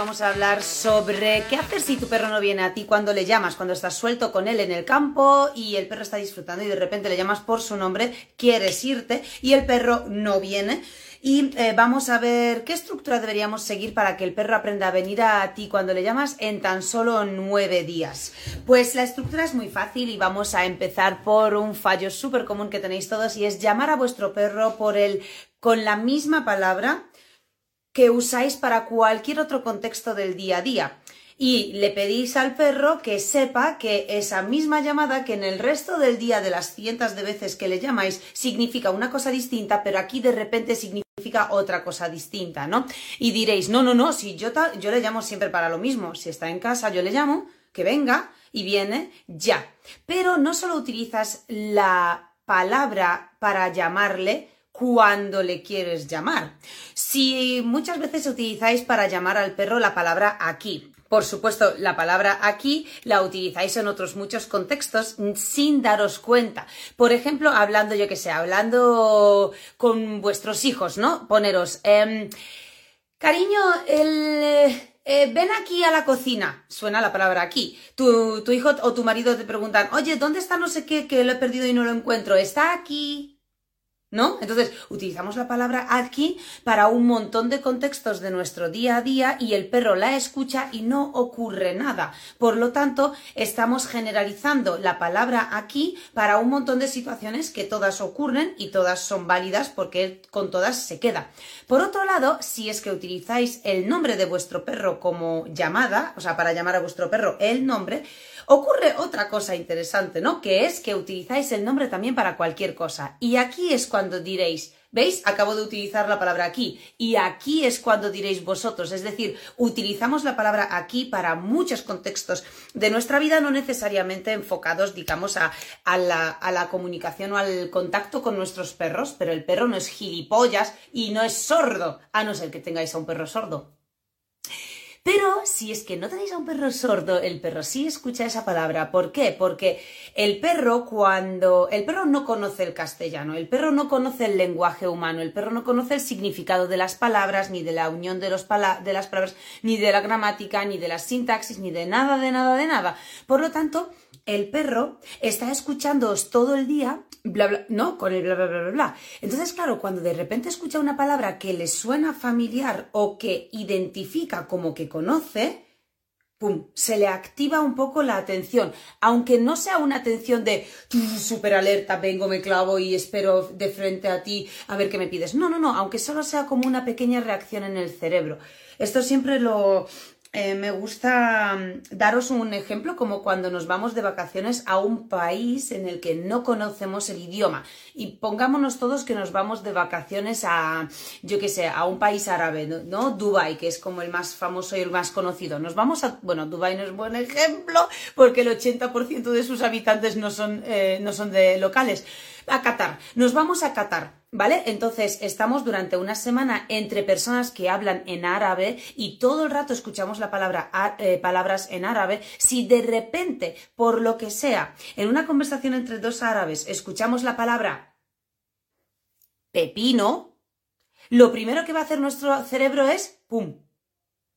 vamos a hablar sobre qué hacer si tu perro no viene a ti cuando le llamas, cuando estás suelto con él en el campo y el perro está disfrutando y de repente le llamas por su nombre, quieres irte y el perro no viene. Y eh, vamos a ver qué estructura deberíamos seguir para que el perro aprenda a venir a ti cuando le llamas en tan solo nueve días. Pues la estructura es muy fácil y vamos a empezar por un fallo súper común que tenéis todos y es llamar a vuestro perro por el con la misma palabra que usáis para cualquier otro contexto del día a día. Y le pedís al perro que sepa que esa misma llamada que en el resto del día de las cientos de veces que le llamáis significa una cosa distinta, pero aquí de repente significa otra cosa distinta, ¿no? Y diréis, no, no, no, si yo, yo le llamo siempre para lo mismo, si está en casa yo le llamo, que venga y viene ya. Pero no solo utilizas la palabra para llamarle, cuando le quieres llamar. Si muchas veces utilizáis para llamar al perro la palabra aquí, por supuesto, la palabra aquí la utilizáis en otros muchos contextos sin daros cuenta. Por ejemplo, hablando, yo que sé, hablando con vuestros hijos, ¿no? Poneros, em, cariño, el... Eh, ven aquí a la cocina, suena la palabra aquí. Tu, tu hijo o tu marido te preguntan, oye, ¿dónde está no sé qué que lo he perdido y no lo encuentro? Está aquí. ¿No? Entonces, utilizamos la palabra aquí para un montón de contextos de nuestro día a día y el perro la escucha y no ocurre nada. Por lo tanto, estamos generalizando la palabra aquí para un montón de situaciones que todas ocurren y todas son válidas porque con todas se queda. Por otro lado, si es que utilizáis el nombre de vuestro perro como llamada, o sea, para llamar a vuestro perro el nombre, ocurre otra cosa interesante, ¿no? Que es que utilizáis el nombre también para cualquier cosa. Y aquí es cuando diréis, ¿Veis? Acabo de utilizar la palabra aquí. Y aquí es cuando diréis vosotros. Es decir, utilizamos la palabra aquí para muchos contextos de nuestra vida, no necesariamente enfocados, digamos, a, la, a la comunicación o al contacto con nuestros perros, pero el perro no es gilipollas y no es sordo, a no ser que tengáis a un perro sordo. Pero si es que no tenéis a un perro sordo, el perro sí escucha esa palabra. ¿Por qué? Porque el perro cuando... El perro no conoce el castellano, el perro no conoce el lenguaje humano, el perro no conoce el significado de las palabras, ni de la unión de, de las palabras, ni de la gramática, ni de la sintaxis, ni de nada, de nada, de nada. Por lo tanto, el perro está escuchándoos todo el día, bla, bla, no, con el bla, bla, bla, bla. Entonces, claro, cuando de repente escucha una palabra que le suena familiar o que identifica como que conoce, ¡pum!, se le activa un poco la atención, aunque no sea una atención de súper alerta, vengo, me clavo y espero de frente a ti a ver qué me pides. No, no, no, aunque solo sea como una pequeña reacción en el cerebro. Esto siempre lo, eh, me gusta mm, daros un ejemplo como cuando nos vamos de vacaciones a un país en el que no conocemos el idioma y pongámonos todos que nos vamos de vacaciones a, yo qué sé, a un país árabe, ¿no? Dubai, que es como el más famoso y el más conocido. Nos vamos a, bueno, Dubai no es buen ejemplo porque el 80% de sus habitantes no son, eh, no son de locales. A Qatar, nos vamos a Qatar ¿Vale? Entonces estamos durante una semana entre personas que hablan en árabe y todo el rato escuchamos la palabra, eh, palabras en árabe. Si de repente, por lo que sea, en una conversación entre dos árabes escuchamos la palabra pepino, lo primero que va a hacer nuestro cerebro es, ¡pum!,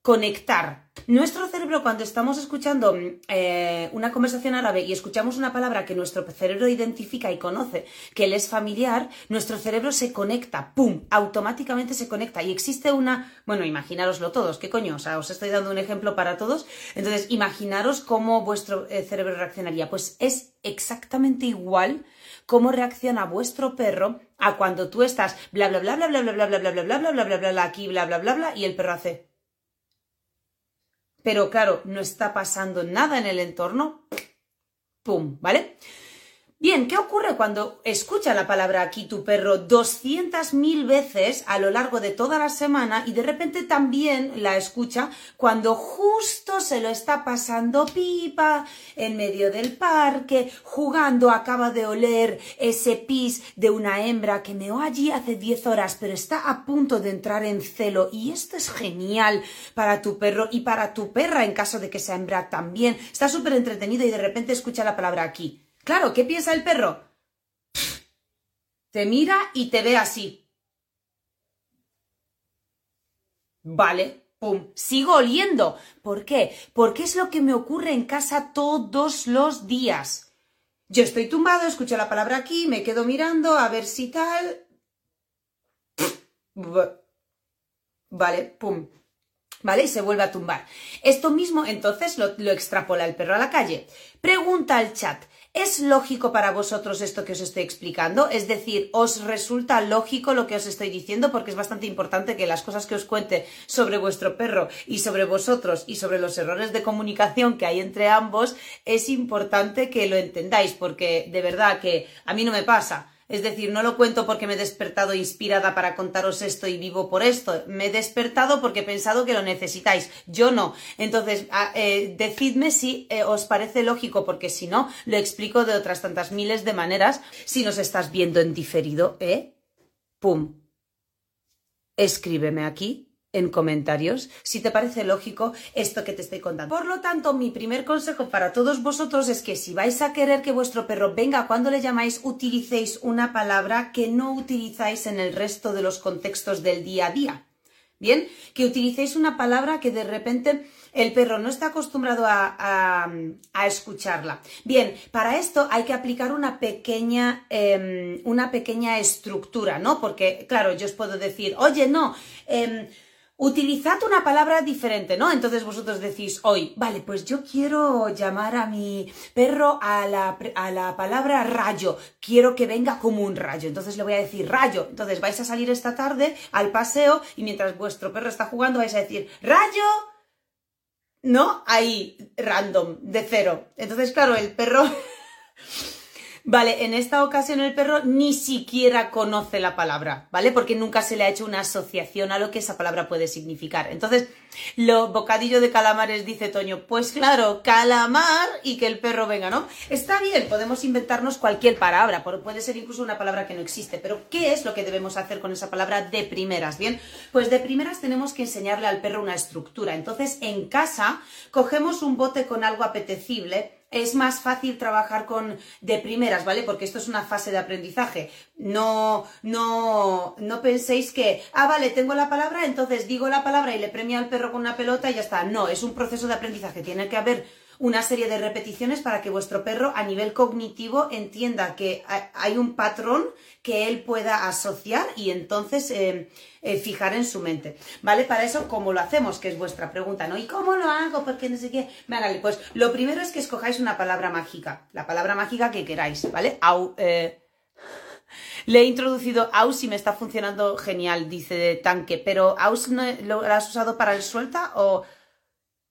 conectar. Nuestro cerebro, cuando estamos escuchando eh, una conversación árabe y escuchamos una palabra que nuestro cerebro identifica y conoce, que le es familiar, nuestro cerebro se conecta, ¡pum! Automáticamente se conecta. Y existe una. Bueno, imaginároslo todos, ¿qué coño? O sea, os estoy dando un ejemplo para todos. Entonces, imaginaros cómo vuestro eh, cerebro reaccionaría. Pues es exactamente igual cómo reacciona vuestro perro a cuando tú estás bla bla bla bla bla bla bla bla bla bla bla bla bla bla bla aquí bla bla bla bla y el perro hace pero claro, no está pasando nada en el entorno, ¡pum! ¿Vale? Bien, ¿qué ocurre cuando escucha la palabra aquí tu perro 200.000 veces a lo largo de toda la semana y de repente también la escucha cuando justo se lo está pasando pipa en medio del parque, jugando, acaba de oler ese pis de una hembra que meó allí hace 10 horas, pero está a punto de entrar en celo y esto es genial para tu perro y para tu perra en caso de que sea hembra también. Está súper entretenido y de repente escucha la palabra aquí. Claro, ¿qué piensa el perro? Te mira y te ve así. Vale, ¡pum! Sigo oliendo. ¿Por qué? Porque es lo que me ocurre en casa todos los días. Yo estoy tumbado, escucho la palabra aquí, me quedo mirando a ver si tal. Vale, pum. ¿Vale? Y se vuelve a tumbar. Esto mismo entonces lo, lo extrapola el perro a la calle. Pregunta al chat. ¿Es lógico para vosotros esto que os estoy explicando? Es decir, ¿os resulta lógico lo que os estoy diciendo? Porque es bastante importante que las cosas que os cuente sobre vuestro perro y sobre vosotros y sobre los errores de comunicación que hay entre ambos, es importante que lo entendáis, porque de verdad que a mí no me pasa. Es decir, no lo cuento porque me he despertado inspirada para contaros esto y vivo por esto. Me he despertado porque he pensado que lo necesitáis. Yo no. Entonces, eh, decidme si eh, os parece lógico, porque si no, lo explico de otras tantas miles de maneras. Si nos estás viendo en diferido, ¿eh? ¡Pum! Escríbeme aquí en comentarios si te parece lógico esto que te estoy contando. Por lo tanto, mi primer consejo para todos vosotros es que si vais a querer que vuestro perro venga cuando le llamáis, utilicéis una palabra que no utilizáis en el resto de los contextos del día a día. Bien, que utilicéis una palabra que de repente el perro no está acostumbrado a, escucharla. Bien, para esto hay que aplicar una pequeña, em, una pequeña estructura, ¿no? Porque, claro, yo os puedo decir, oye, no, em, utilizad una palabra diferente, ¿no? Entonces vosotros decís hoy, vale, pues yo quiero llamar a mi perro a la, a la, palabra rayo, quiero que venga como un rayo, entonces le voy a decir rayo, entonces vais a salir esta tarde al paseo y mientras vuestro perro está jugando vais a decir rayo, ¿no? Ahí, random, de cero. Entonces, claro, el perro... Vale, en esta ocasión el perro ni siquiera conoce la palabra, ¿vale? Porque nunca se le ha hecho una asociación a lo que esa palabra puede significar. Entonces, lo bocadillo de calamares, dice Toño, pues claro, calamar y que el perro venga, ¿no? Está bien, podemos inventarnos cualquier palabra, puede ser incluso una palabra que no existe, pero ¿qué es lo que debemos hacer con esa palabra de primeras? Bien, pues de primeras tenemos que enseñarle al perro una estructura. Entonces, en casa, cogemos un bote con algo apetecible, es más fácil trabajar con de primeras, ¿vale? Porque esto es una fase de aprendizaje. No, no, no penséis que, ah, vale, tengo la palabra, entonces digo la palabra y le premio al perro con una pelota y ya está. No, es un proceso de aprendizaje. Tiene que haber una serie de repeticiones para que vuestro perro a nivel cognitivo entienda que hay un patrón que él pueda asociar y entonces eh, eh, fijar en su mente. ¿Vale? Para eso, ¿cómo lo hacemos? Que es vuestra pregunta, ¿no? ¿Y cómo lo hago? Porque no sé qué. Vale, pues lo primero es que escojáis una palabra mágica. La palabra mágica que queráis, ¿vale? Eh, le he introducido aus y me está funcionando genial, dice tanque, pero aus ¿lo has usado para el suelta o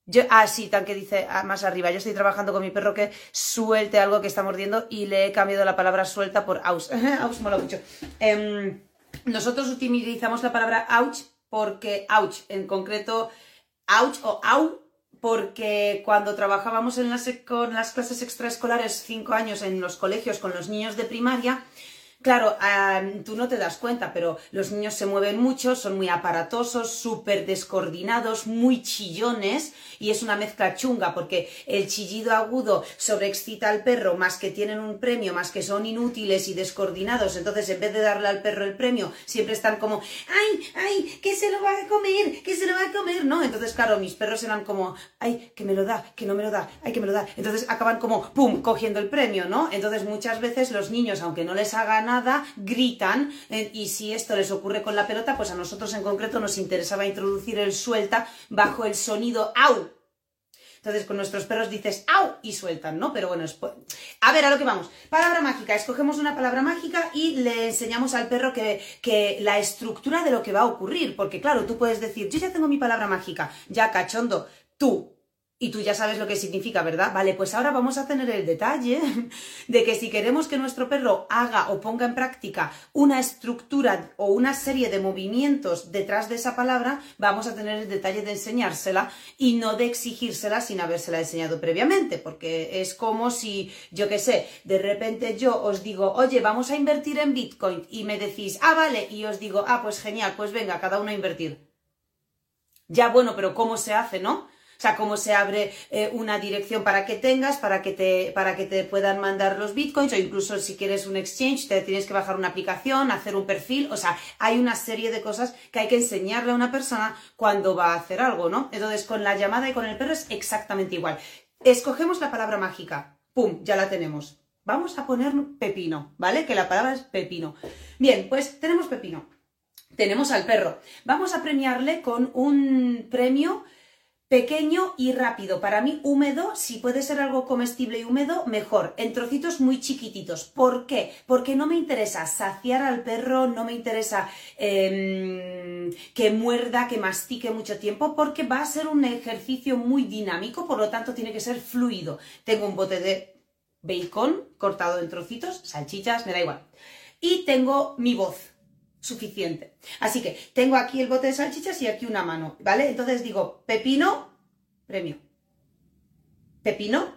yo, ah, sí, tanque dice ah, más arriba. Yo estoy trabajando con mi perro que suelte algo que está mordiendo y le he cambiado la palabra suelta por aus. aus mola mucho. Em, nosotros utilizamos la palabra ouch porque ouch, en concreto ouch o au, porque cuando trabajábamos en las, con las clases extraescolares cinco años en los colegios con los niños de primaria, Claro, tú no te das cuenta, pero los niños se mueven mucho, son muy aparatosos, súper descoordinados, muy chillones y es una mezcla chunga porque el chillido agudo sobreexcita al perro, más que tienen un premio, más que son inútiles y descoordinados. Entonces, en vez de darle al perro el premio, siempre están como, ¡ay, ay, que se lo va a comer, que se lo va a comer! ¿No? Entonces, claro, mis perros eran como, ¡ay, que me lo da, que no me lo da, ay, que me lo da! Entonces acaban como, ¡pum!, cogiendo el premio, ¿no? Entonces, muchas veces los niños, aunque no les hagan nada, gritan eh, y si esto les ocurre con la pelota, pues a nosotros en concreto nos interesaba introducir el suelta bajo el sonido au. Entonces con nuestros perros dices au y sueltan, ¿no? Pero bueno, a ver, a lo que vamos. Palabra mágica. Escogemos una palabra mágica y le enseñamos al perro que, que la estructura de lo que va a ocurrir. Porque claro, tú puedes decir, yo ya tengo mi palabra mágica, ya cachondo, tú y tú ya sabes lo que significa, ¿verdad? Vale, pues ahora vamos a tener el detalle de que si queremos que nuestro perro haga o ponga en práctica una estructura o una serie de movimientos detrás de esa palabra, vamos a tener el detalle de enseñársela y no de exigírsela sin habérsela enseñado previamente, porque es como si, yo qué sé, de repente yo os digo, oye, vamos a invertir en Bitcoin y me decís, ah, vale, y os digo, ah, pues genial, pues venga, cada uno a invertir. Ya bueno, pero ¿cómo se hace, no? Sea, cómo se abre eh, una dirección para que tengas, para que, te, para que te puedan mandar los bitcoins, o incluso si quieres un exchange, te tienes que bajar una aplicación, hacer un perfil. O sea, hay una serie de cosas que hay que enseñarle a una persona cuando va a hacer algo, ¿no? Entonces, con la llamada y con el perro es exactamente igual. Escogemos la palabra mágica. ¡Pum! Ya la tenemos. Vamos a poner pepino, ¿vale? Que la palabra es pepino. Bien, pues tenemos pepino. Tenemos al perro. Vamos a premiarle con un premio pequeño y rápido. Para mí, húmedo, si puede ser algo comestible y húmedo, mejor. En trocitos muy chiquititos. ¿Por qué? Porque no me interesa saciar al perro, no me interesa em, que muerda, que mastique mucho tiempo, porque va a ser un ejercicio muy dinámico, por lo tanto tiene que ser fluido. Tengo un bote de bacon cortado en trocitos, salchichas, me da igual. Y tengo mi voz suficiente. Así que tengo aquí el bote de salchichas y aquí una mano, ¿vale? Entonces digo, pepino, premio. Pepino,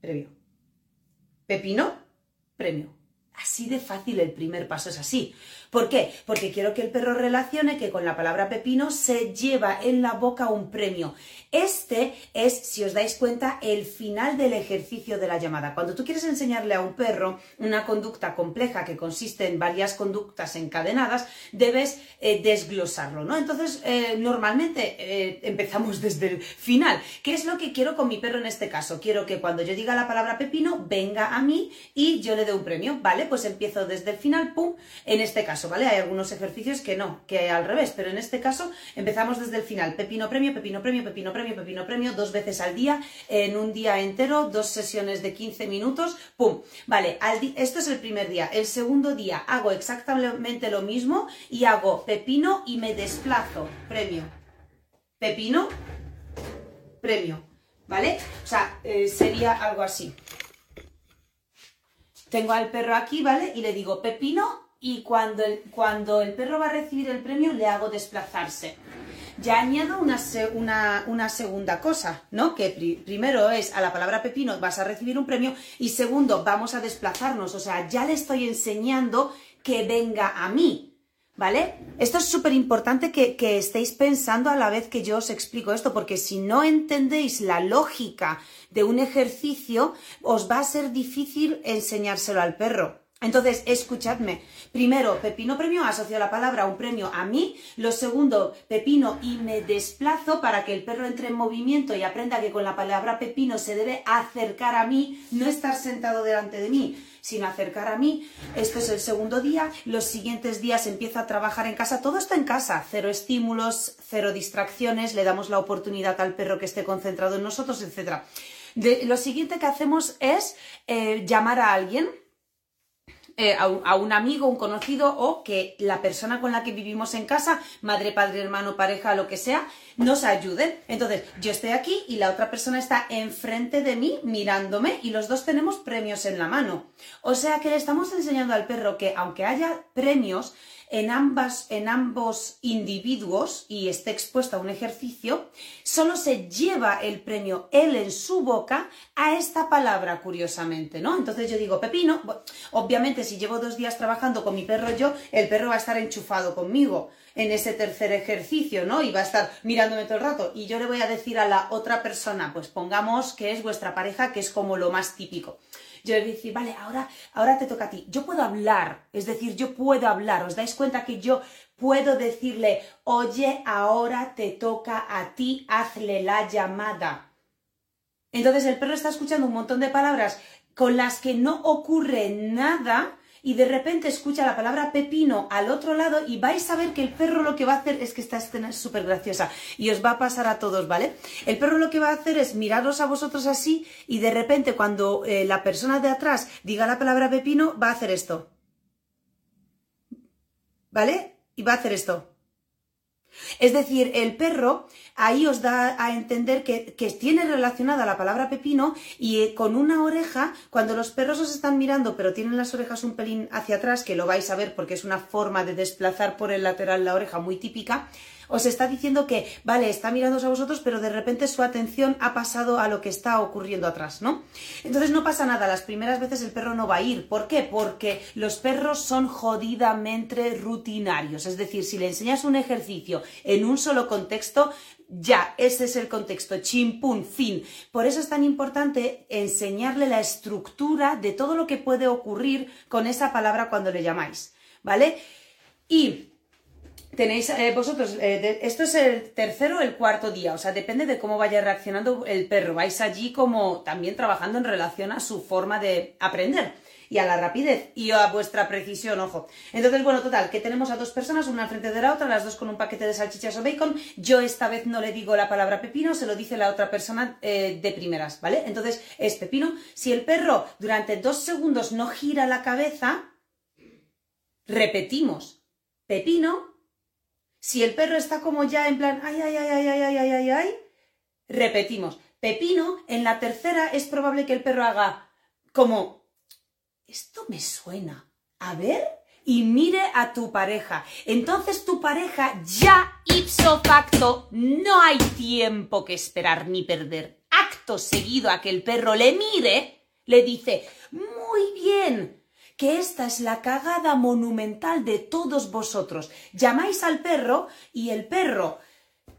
premio. Pepino, premio. Así de fácil el primer paso es así. ¿Por qué? Porque quiero que el perro relacione que con la palabra pepino se lleva en la boca un premio. Este es, si os dais cuenta, el final del ejercicio de la llamada. Cuando tú quieres enseñarle a un perro una conducta compleja que consiste en varias conductas encadenadas, debes eh, desglosarlo, ¿no? Entonces, eh, normalmente eh, empezamos desde el final. ¿Qué es lo que quiero con mi perro en este caso? Quiero que cuando yo diga la palabra pepino, venga a mí y yo le dé un premio, ¿vale? Pues empiezo desde el final, pum, en este caso. Hay algunos ejercicios que no, que al revés, pero en este caso empezamos desde el final. Pepino premio, pepino premio, pepino premio, pepino premio, dos veces al día, en un día entero, dos sesiones de 15 minutos, ¡pum! Vale, esto es el primer día. El segundo día hago exactamente lo mismo y hago pepino y me desplazo, premio. Pepino, premio, ¿vale? O sea, eh, sería algo así. Tengo al perro aquí, ¿vale? Y le digo pepino y cuando el, cuando el perro va a recibir el premio le hago desplazarse. Ya añado una, una, segunda cosa, ¿no? Que primero es a la palabra pepino vas a recibir un premio y segundo vamos a desplazarnos, o sea, ya le estoy enseñando que venga a mí, ¿vale? Esto es súper importante que, que estéis pensando a la vez que yo os explico esto, porque si no entendéis la lógica de un ejercicio, os va a ser difícil enseñárselo al perro. Entonces, escuchadme. Primero, pepino premio, asocio la palabra un premio a mí. Lo segundo, pepino y me desplazo para que el perro entre en movimiento y aprenda que con la palabra pepino se debe acercar a mí, no estar sentado delante de mí, sino acercar a mí. Esto es el segundo día. Los siguientes días empieza a trabajar en casa. Todo está en casa. Cero estímulos, cero distracciones. Le damos la oportunidad al perro que esté concentrado en nosotros, etc. lo siguiente que hacemos es eh, llamar a alguien eh, a, un, amigo, un conocido o que la persona con la que vivimos en casa, madre, padre, hermano, pareja, lo que sea, nos ayude. Entonces, yo estoy aquí y la otra persona está enfrente de mí mirándome y los dos tenemos premios en la mano. O sea que le estamos enseñando al perro que aunque haya premios, en, ambas, en ambos individuos y esté expuesto a un ejercicio, solo se lleva el premio él en su boca a esta palabra, curiosamente, ¿no? Entonces yo digo, Pepino, obviamente si llevo dos días trabajando con mi perro yo, el perro va a estar enchufado conmigo en ese tercer ejercicio, ¿no? Y va a estar mirándome todo el rato. Y yo le voy a decir a la otra persona, pues pongamos que es vuestra pareja, que es como lo más típico yo le voy vale, ahora, ahora te toca a ti. Yo puedo hablar, es decir, yo puedo hablar. ¿Os dais cuenta que yo puedo decirle, oye, ahora te toca a ti, hazle la llamada? Entonces el perro está escuchando un montón de palabras con las que no ocurre nada y de repente escucha la palabra pepino al otro lado y vais a ver que el perro lo que va a hacer es que esta escena es súper graciosa y os va a pasar a todos, ¿vale? El perro lo que va a hacer es miraros a vosotros así y de repente cuando eh, la persona de atrás diga la palabra pepino va a hacer esto. ¿Vale? Y va a hacer esto. Es decir, el perro ahí os da a entender que, tiene relacionada la palabra pepino y eh, con una oreja, cuando los perros os están mirando pero tienen las orejas un pelín hacia atrás, que lo vais a ver porque es una forma de desplazar por el lateral la oreja muy típica, os está diciendo que, vale, está mirando a vosotros, pero de repente su atención ha pasado a lo que está ocurriendo atrás, ¿no? Entonces no pasa nada, las primeras veces el perro no va a ir. ¿Por qué? Porque los perros son jodidamente rutinarios. Es decir, si le enseñas un ejercicio en un solo contexto, ya, ese es el contexto, chimpún, fin. Por eso es tan importante enseñarle la estructura de todo lo que puede ocurrir con esa palabra cuando le llamáis, ¿vale? Y tenéis eh, vosotros, eh, esto es el tercero o el cuarto día, o sea, depende de cómo vaya reaccionando el perro. Vais allí como también trabajando en relación a su forma de aprender y a la rapidez y a vuestra precisión, ojo. Entonces, bueno, total, que tenemos a dos personas, una frente de la otra, las dos con un paquete de salchichas o bacon. Yo esta vez no le digo la palabra pepino, se lo dice la otra persona eh, de primeras, ¿vale? Entonces, es pepino. Si el perro durante dos segundos no gira la cabeza, repetimos, pepino. Si el perro está como ya en plan, ay, ay, ay, ay, ay, ay, ay, ay, ay, repetimos, pepino. En la tercera es probable que el perro haga como esto me suena. A ver, y mire a tu pareja. Entonces tu pareja ya ipso facto no hay tiempo que esperar ni perder. Acto seguido a que el perro le mire, le dice, muy bien, que esta es la cagada monumental de todos vosotros. Llamáis al perro y el perro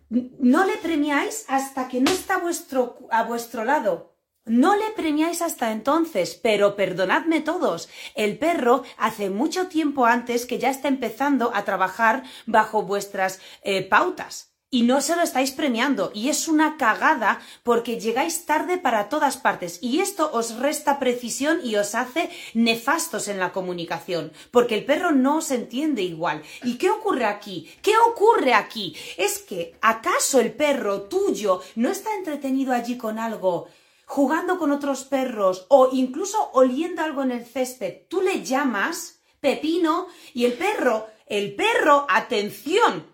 no le premiáis hasta que no está vuestro, a vuestro lado. No le premiáis hasta entonces, pero perdonadme todos, el perro hace mucho tiempo antes que ya está empezando a trabajar bajo vuestras eh, pautas. Y no se lo estáis premiando. Y es una cagada porque llegáis tarde para todas partes. Y esto os resta precisión y os hace nefastos en la comunicación. Porque el perro no os entiende igual. ¿Y qué ocurre aquí? ¿Qué ocurre aquí? Es que, ¿acaso el perro tuyo no está entretenido allí con algo? jugando con otros perros o incluso oliendo algo en el césped, tú le llamas Pepino y el perro, el perro, atención,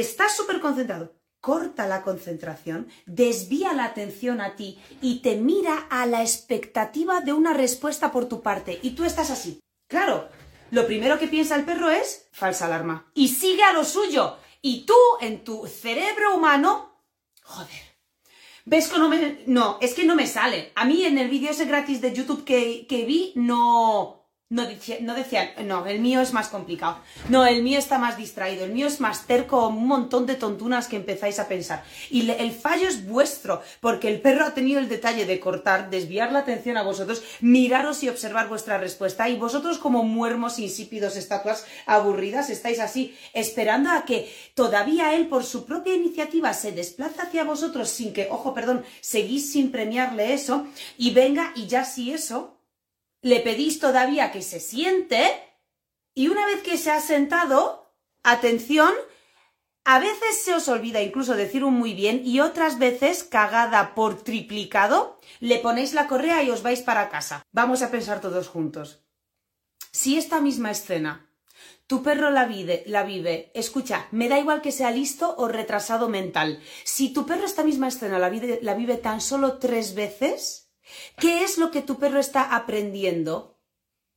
está súper concentrado. Corta la concentración, desvía la atención a ti y te mira a la expectativa de una respuesta por tu parte. Y tú estás así. Claro, lo primero que piensa el perro es falsa alarma. Y sigue a lo suyo. Y tú, en tu cerebro humano, joder, ¿Ves que no me... No, es que no me sale. A mí en el vídeo ese gratis de YouTube que, que vi no... No, decía, no decían, no, el mío es más complicado. No, el mío está más distraído, el mío es más terco, un montón de tontunas que empezáis a pensar. Y el fallo es vuestro, porque el perro ha tenido el detalle de cortar, desviar la atención a vosotros, miraros y observar vuestra respuesta. Y vosotros como muermos insípidos, estatuas aburridas, estáis así, esperando a que todavía él por su propia iniciativa se desplaza hacia vosotros sin que, ojo, perdón, seguís sin premiarle eso, y venga y ya si eso le pedís todavía que se siente y una vez que se ha sentado, atención, a veces se os olvida incluso decir un muy bien y otras veces, cagada por triplicado, le ponéis la correa y os vais para casa. Vamos a pensar todos juntos. Si esta misma escena tu perro la vive, la vive, escucha, me da igual que sea listo o retrasado mental. Si tu perro esta misma escena la vive, la vive tan solo tres veces, ¿Qué es lo que tu perro está aprendiendo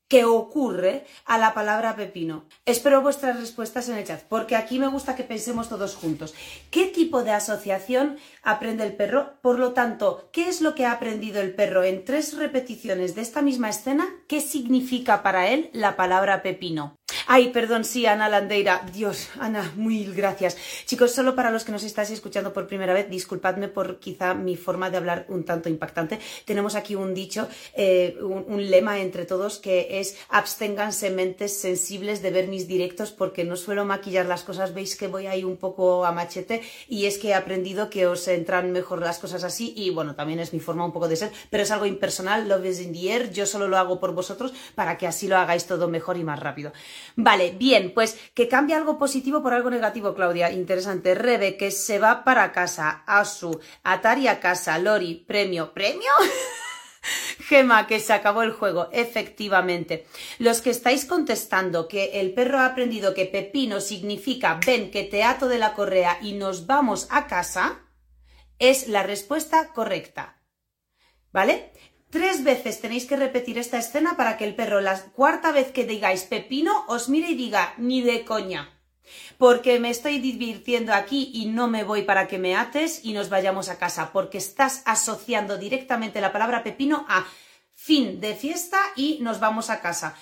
que ocurre a la palabra pepino? Espero vuestras respuestas en el chat, porque aquí me gusta que pensemos todos juntos. ¿Qué tipo de asociación aprende el perro? Por lo tanto, ¿qué es lo que ha aprendido el perro en tres repeticiones de esta misma escena? ¿Qué significa para él la palabra pepino? Ay, perdón, sí, Ana Landeira. Dios, Ana, mil gracias. Chicos, solo para los que nos estáis escuchando por primera vez, disculpadme por quizá mi forma de hablar un tanto impactante. Tenemos aquí un dicho, eh, un, lema entre todos que es absténganse mentes sensibles de ver mis directos porque no suelo maquillar las cosas. Veis que voy ahí un poco a machete y es que he aprendido que os entran mejor las cosas así y bueno, también es mi forma un poco de ser, pero es algo impersonal, love is in the air. Yo solo lo hago por vosotros para que así lo hagáis todo mejor y más rápido. Vale, bien, pues que cambie algo positivo por algo negativo, Claudia. Interesante. Rebe, que se va para casa. Asu, Atari a casa. Lori, premio. ¿Premio? Gema, que se acabó el juego, efectivamente. Los que estáis contestando que el perro ha aprendido que pepino significa ven que te ato de la correa y nos vamos a casa, es la respuesta correcta. ¿Vale? Tres veces tenéis que repetir esta escena para que el perro, la cuarta vez que digáis pepino, os mire y diga ni de coña. porque me estoy divirtiendo aquí y no me voy para que me ates y nos vayamos a casa, porque estás asociando directamente la palabra pepino a fin de fiesta y nos vamos a casa.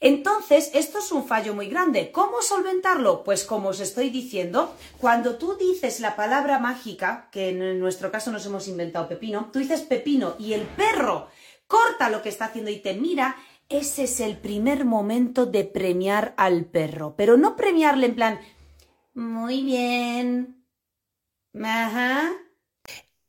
Entonces, esto es un fallo muy grande. ¿Cómo solventarlo? Pues como os estoy diciendo, cuando tú dices la palabra mágica, que en nuestro caso nos hemos inventado pepino, tú dices pepino y el perro corta lo que está haciendo y te mira, ese es el primer momento de premiar al perro. Pero no premiarle en plan, muy bien, ajá,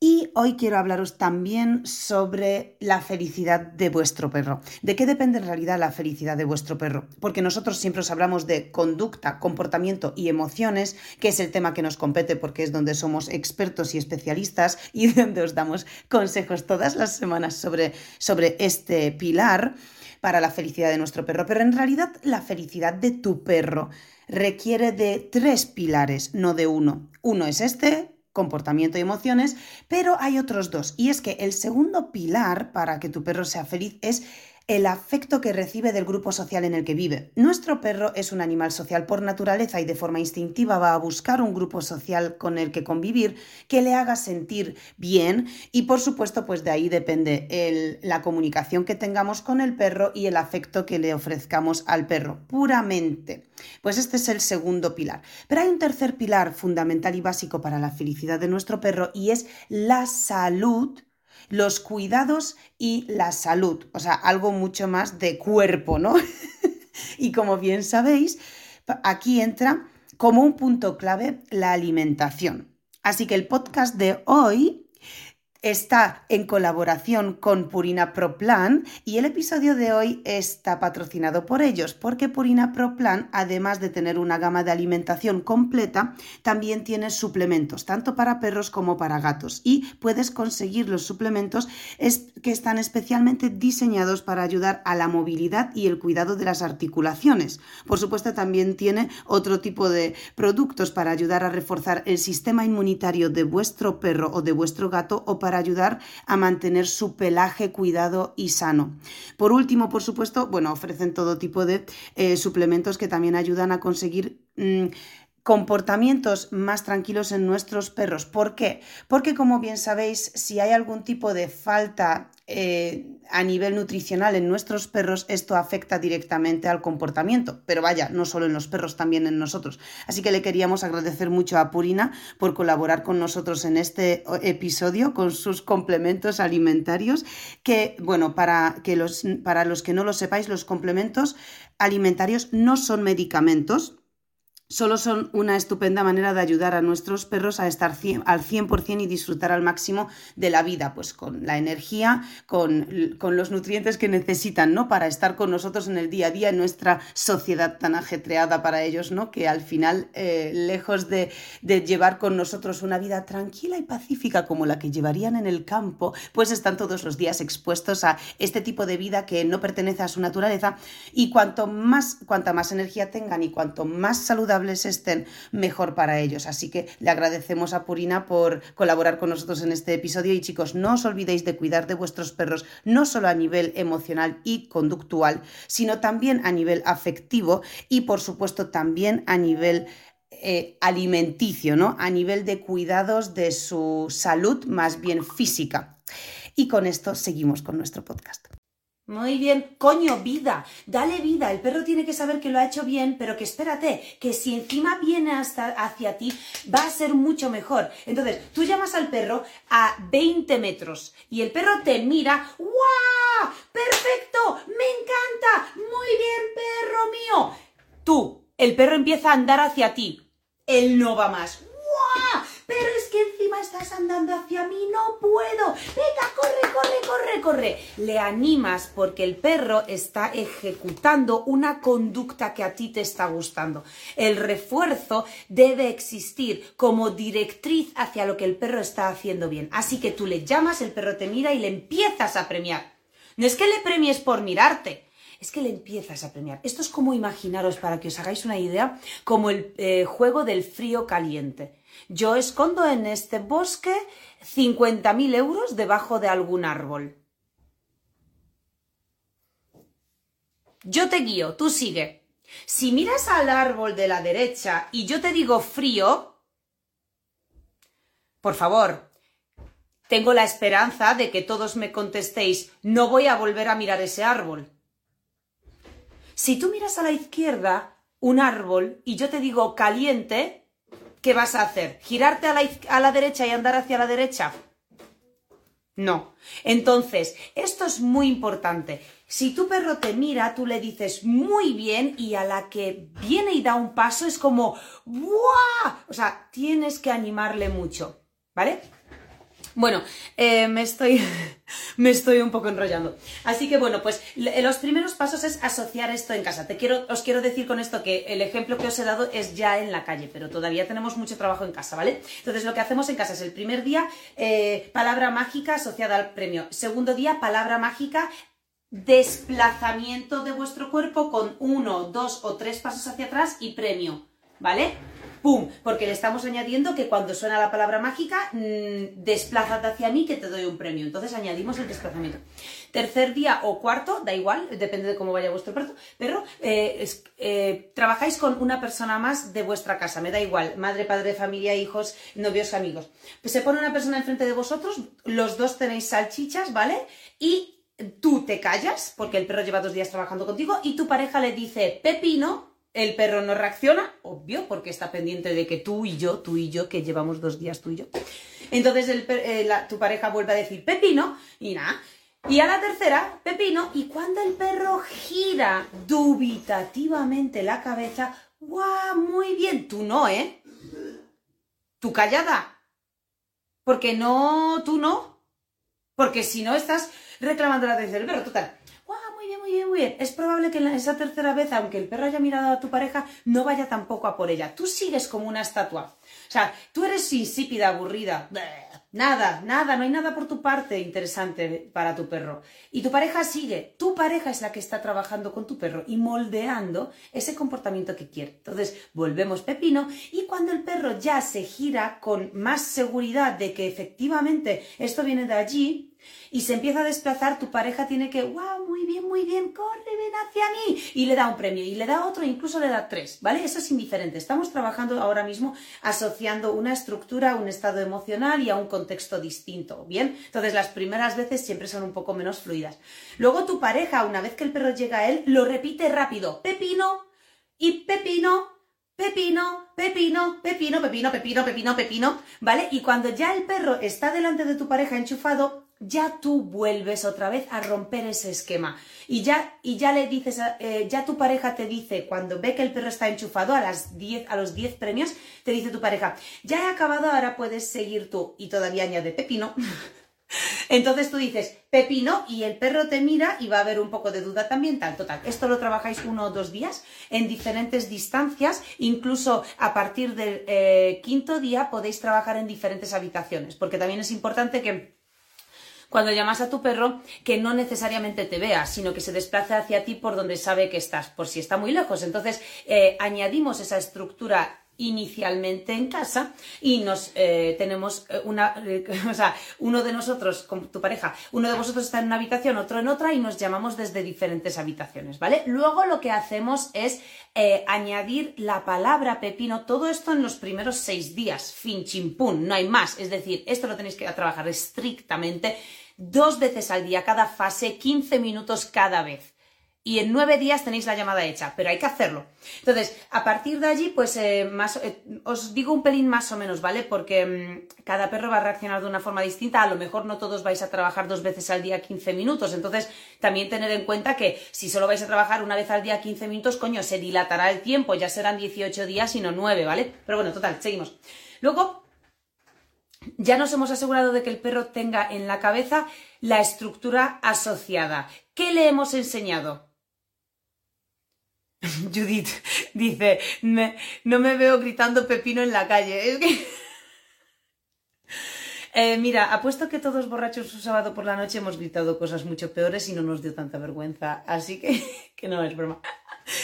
y hoy quiero hablaros también sobre la felicidad de vuestro perro. ¿De qué depende en realidad la felicidad de vuestro perro? Porque nosotros siempre os hablamos de conducta, comportamiento y emociones, que es el tema que nos compete porque es donde somos expertos y especialistas y donde os damos consejos todas las semanas sobre, sobre este pilar para la felicidad de nuestro perro. Pero en realidad la felicidad de tu perro requiere de tres pilares, no de uno. Uno es este, comportamiento y emociones, pero hay otros dos. Y es que el segundo pilar para que tu perro sea feliz es el afecto que recibe del grupo social en el que vive. Nuestro perro es un animal social por naturaleza y de forma instintiva va a buscar un grupo social con el que convivir que le haga sentir bien y por supuesto pues de ahí depende la comunicación que tengamos con el perro y el afecto que le ofrezcamos al perro puramente. Pues este es el segundo pilar. Pero hay un tercer pilar fundamental y básico para la felicidad de nuestro perro y es la salud los cuidados y la salud, o sea, algo mucho más de cuerpo, ¿no? y como bien sabéis, aquí entra como un punto clave la alimentación. Así que el podcast de hoy está en colaboración con Purina Pro Plan y el episodio de hoy está patrocinado por ellos porque Purina Pro Plan, además de tener una gama de alimentación completa, también tiene suplementos, tanto para perros como para gatos y puedes conseguir los suplementos que están especialmente diseñados para ayudar a la movilidad y el cuidado de las articulaciones. Por supuesto, también tiene otro tipo de productos para ayudar a reforzar el sistema inmunitario de vuestro perro o de vuestro gato o para para ayudar a mantener su pelaje cuidado y sano. Por último, por supuesto, bueno, ofrecen todo tipo de eh, suplementos que también ayudan a conseguir mm, comportamientos más tranquilos en nuestros perros. ¿Por qué? Porque como bien sabéis, si hay algún tipo de falta eh, a nivel nutricional en nuestros perros, esto afecta directamente al comportamiento. Pero vaya, no solo en los perros, también en nosotros. Así que le queríamos agradecer mucho a Purina por colaborar con nosotros en este episodio con sus complementos alimentarios, que, bueno, para, que los, para los que no lo sepáis, los complementos alimentarios no son medicamentos solo son una estupenda manera de ayudar a nuestros perros a estar al 100% y disfrutar al máximo de la vida, pues con la energía, con, los nutrientes que necesitan, ¿no? Para estar con nosotros en el día a día en nuestra sociedad tan ajetreada para ellos, ¿no? Que al final, eh, lejos de, de llevar con nosotros una vida tranquila y pacífica como la que llevarían en el campo, pues están todos los días expuestos a este tipo de vida que no pertenece a su naturaleza y cuanto más, cuanta más energía tengan y cuanto más saludable estén, mejor para ellos. Así que le agradecemos a Purina por colaborar con nosotros en este episodio y chicos, no os olvidéis de cuidar de vuestros perros, no solo a nivel emocional y conductual, sino también a nivel afectivo y por supuesto también a nivel eh, alimenticio, ¿no? A nivel de cuidados de su salud más bien física. Y con esto seguimos con nuestro podcast. Muy bien, coño, vida, dale vida. El perro tiene que saber que lo ha hecho bien, pero que espérate, que si encima viene hasta hacia ti, va a ser mucho mejor. Entonces, tú llamas al perro a 20 metros y el perro te mira, ¡guau! ¡Perfecto! ¡Me encanta! ¡Muy bien, perro mío! Tú, el perro empieza a andar hacia ti. Él no va más. ¡Guau! Pero es que encima estás andando hacia mí, no puedo. Venga, corre, corre, corre, corre. Le animas porque el perro está ejecutando una conducta que a ti te está gustando. El refuerzo debe existir como directriz hacia lo que el perro está haciendo bien. Así que tú le llamas, el perro te mira y le empiezas a premiar. No es que le premies por mirarte, es que le empiezas a premiar. Esto es como imaginaros, para que os hagáis una idea, como el eh, juego del frío caliente. Yo escondo en este bosque 50.000 euros debajo de algún árbol. Yo te guío, tú sigue. Si miras al árbol de la derecha y yo te digo frío, por favor, tengo la esperanza de que todos me contestéis, no voy a volver a mirar ese árbol. Si tú miras a la izquierda un árbol y yo te digo caliente, ¿qué vas a hacer? ¿Girarte a la, a la derecha y andar hacia la derecha? No. Entonces, esto es muy importante. Si tu perro te mira, tú le dices muy bien y a la que viene y da un paso es como ¡buah! O sea, tienes que animarle mucho, ¿vale? Bueno, eh, me, estoy, me estoy un poco enrollando. Así que bueno, pues los primeros pasos es asociar esto en casa. Te quiero, os quiero decir con esto que el ejemplo que os he dado es ya en la calle, pero todavía tenemos mucho trabajo en casa, ¿vale? Entonces lo que hacemos en casa es el primer día, eh, palabra mágica asociada al premio. Segundo día, palabra mágica desplazamiento de vuestro cuerpo con uno, dos o tres pasos hacia atrás y premio, ¿vale? ¡Pum! Porque le estamos añadiendo que cuando suena la palabra mágica, mmm, desplázate hacia mí que te doy un premio. Entonces añadimos el desplazamiento. Tercer día o cuarto, da igual, depende de cómo vaya vuestro perro, pero eh, eh, trabajáis con una persona más de vuestra casa, me da igual, madre, padre, familia, hijos, novios, amigos. Pues se pone una persona enfrente de vosotros, los dos tenéis salchichas, ¿vale? Y tú te callas, porque el perro lleva dos días trabajando contigo, y tu pareja le dice pepino, el perro no reacciona, obvio, porque está pendiente de que tú y yo, tú y yo, que llevamos dos días tú y yo. Entonces eh, tu pareja vuelve a decir pepino y nada. Y a la tercera, pepino, y cuando el perro gira dubitativamente la cabeza, ¡guau! Muy bien, tú no, ¿eh? Tú callada. Porque no, tú no. Porque si no estás reclamando la atención del perro, total muy bien. Es probable que en esa tercera vez, aunque el perro haya mirado a tu pareja, no vaya tampoco a por ella. Tú sigues como una estatua. O sea, tú eres insípida, aburrida. Nada, nada, no hay nada por tu parte interesante para tu perro. Y tu pareja sigue. Tu pareja es la que está trabajando con tu perro y moldeando ese comportamiento que quiere. Entonces, volvemos pepino y cuando el perro ya se gira con más seguridad de que efectivamente esto viene de allí, y se empieza a desplazar, tu pareja tiene que, wow, muy bien, muy bien, corre, ven hacia mí, y le da un premio, y le da otro, incluso le da tres, ¿vale? Eso es indiferente. Estamos trabajando ahora mismo asociando una estructura a un estado emocional y a un contexto distinto, ¿bien? Entonces las primeras veces siempre son un poco menos fluidas. Luego tu pareja, una vez que el perro llega a él, lo repite rápido, pepino y pepino pepino, pepino, pepino, pepino, pepino, pepino, pepino, ¿vale? Y cuando ya el perro está delante de tu pareja enchufado, ya tú vuelves otra vez a romper ese esquema. Y ya, y ya le dices, eh, ya tu pareja te dice, cuando ve que el perro está enchufado a, las 10, a los 10 premios, te dice tu pareja, ya he acabado, ahora puedes seguir tú. Y todavía añade pepino. Entonces tú dices pepino y el perro te mira y va a haber un poco de duda también, tal, total. Esto lo trabajáis uno o dos días en diferentes distancias, incluso a partir del eh, quinto día podéis trabajar en diferentes habitaciones, porque también es importante que cuando llamas a tu perro que no necesariamente te vea, sino que se desplace hacia ti por donde sabe que estás, por si está muy lejos. Entonces, eh, añadimos esa estructura inicialmente en casa y nos eh, tenemos eh, una, eh, o sea, uno de nosotros, con tu pareja, uno de vosotros está en una habitación, otro en otra y nos llamamos desde diferentes habitaciones, ¿vale? Luego lo que hacemos es añadir la palabra pepino, todo esto en los primeros seis días, fin chimpún, no hay más, es decir, esto lo tenéis que trabajar estrictamente dos veces al día, cada fase, 15 minutos cada vez y en nueve días tenéis la llamada hecha, pero hay que hacerlo. Entonces, a partir de allí, pues eh, más, eh, os digo un pelín más o menos, ¿vale? Porque mm, cada perro va a reaccionar de una forma distinta, a lo mejor no todos vais a trabajar dos veces al día 15 minutos, entonces también tened en cuenta que si solo vais a trabajar una vez al día 15 minutos, coño, se dilatará el tiempo, ya serán 18 días y no 9, ¿vale? Pero bueno, total, seguimos. Luego, ya nos hemos asegurado de que el perro tenga en la cabeza la estructura asociada. ¿Qué le hemos enseñado? Judith dice, no me veo gritando pepino en la calle. Es que... eh, mira, apuesto que todos borrachos un sábado por la noche hemos gritado cosas mucho peores y no nos dio tanta vergüenza. Así que, que no es broma.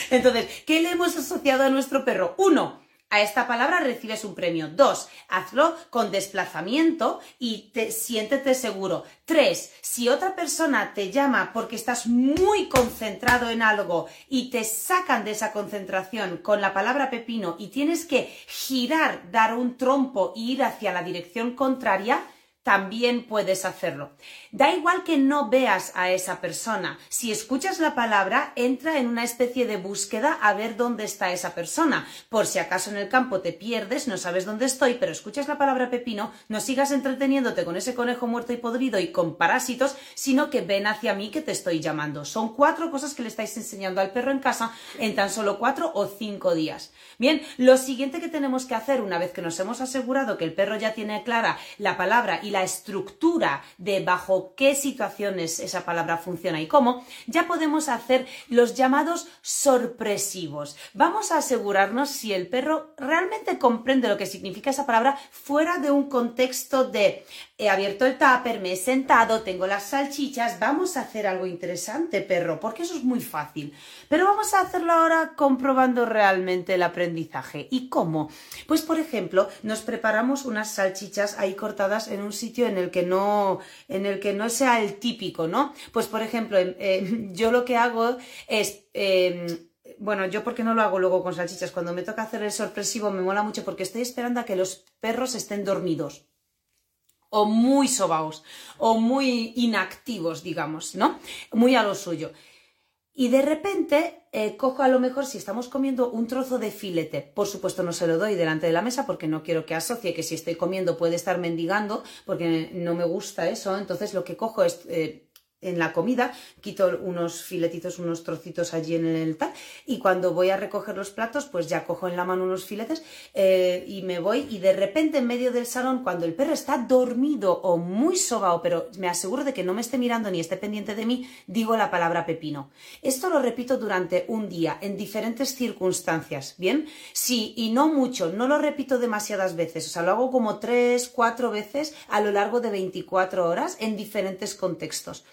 Entonces, ¿qué le hemos asociado a nuestro perro? Uno, a esta palabra recibes un premio. Dos, hazlo con desplazamiento y te, siéntete seguro. Tres, si otra persona te llama porque estás muy concentrado en algo y te sacan de esa concentración con la palabra pepino y tienes que girar, dar un trompo e ir hacia la dirección contraria, también puedes hacerlo. Da igual que no veas a esa persona. Si escuchas la palabra, entra en una especie de búsqueda a ver dónde está esa persona. Por si acaso en el campo te pierdes, no sabes dónde estoy, pero escuchas la palabra pepino, no sigas entreteniéndote con ese conejo muerto y podrido y con parásitos, sino que ven hacia mí que te estoy llamando. Son cuatro cosas que le estáis enseñando al perro en casa en tan solo cuatro o cinco días. Bien, lo siguiente que tenemos que hacer una vez que nos hemos asegurado que el perro ya tiene clara la palabra y la estructura de bajo qué situaciones esa palabra funciona y cómo, ya podemos hacer los llamados sorpresivos. Vamos a asegurarnos si el perro realmente comprende lo que significa esa palabra fuera de un contexto de he abierto el tupper, me he sentado, tengo las salchichas, vamos a hacer algo interesante, perro, porque eso es muy fácil. Pero vamos a hacerlo ahora comprobando realmente el aprendizaje. ¿Y cómo? Pues, por ejemplo, nos preparamos unas salchichas ahí cortadas en un sitio en el que no, en el que no sea el típico, ¿no? Pues, por ejemplo, em, em, yo lo que hago es... Em, bueno, yo porque no lo hago luego con salchichas, cuando me toca hacer el sorpresivo me mola mucho porque estoy esperando a que los perros estén dormidos o muy sobaos o muy inactivos, digamos, ¿no? Muy a lo suyo. Y de repente eh, cojo a lo mejor si estamos comiendo un trozo de filete, por supuesto no se lo doy delante de la mesa porque no quiero que asocie que si estoy comiendo puede estar mendigando porque no me gusta eso, entonces lo que cojo es eh, en la comida, quito unos filetitos, unos trocitos allí en el tal, y cuando voy a recoger los platos, pues ya cojo en la mano unos filetes eh, y me voy, y de repente en medio del salón, cuando el perro está dormido o muy sobao, pero me aseguro de que no me esté mirando ni esté pendiente de mí, digo la palabra pepino. Esto lo repito durante un día, en diferentes circunstancias, ¿bien? Sí, y no mucho, no lo repito demasiadas veces, o sea, lo hago como tres, cuatro veces a lo largo de 24 horas en diferentes contextos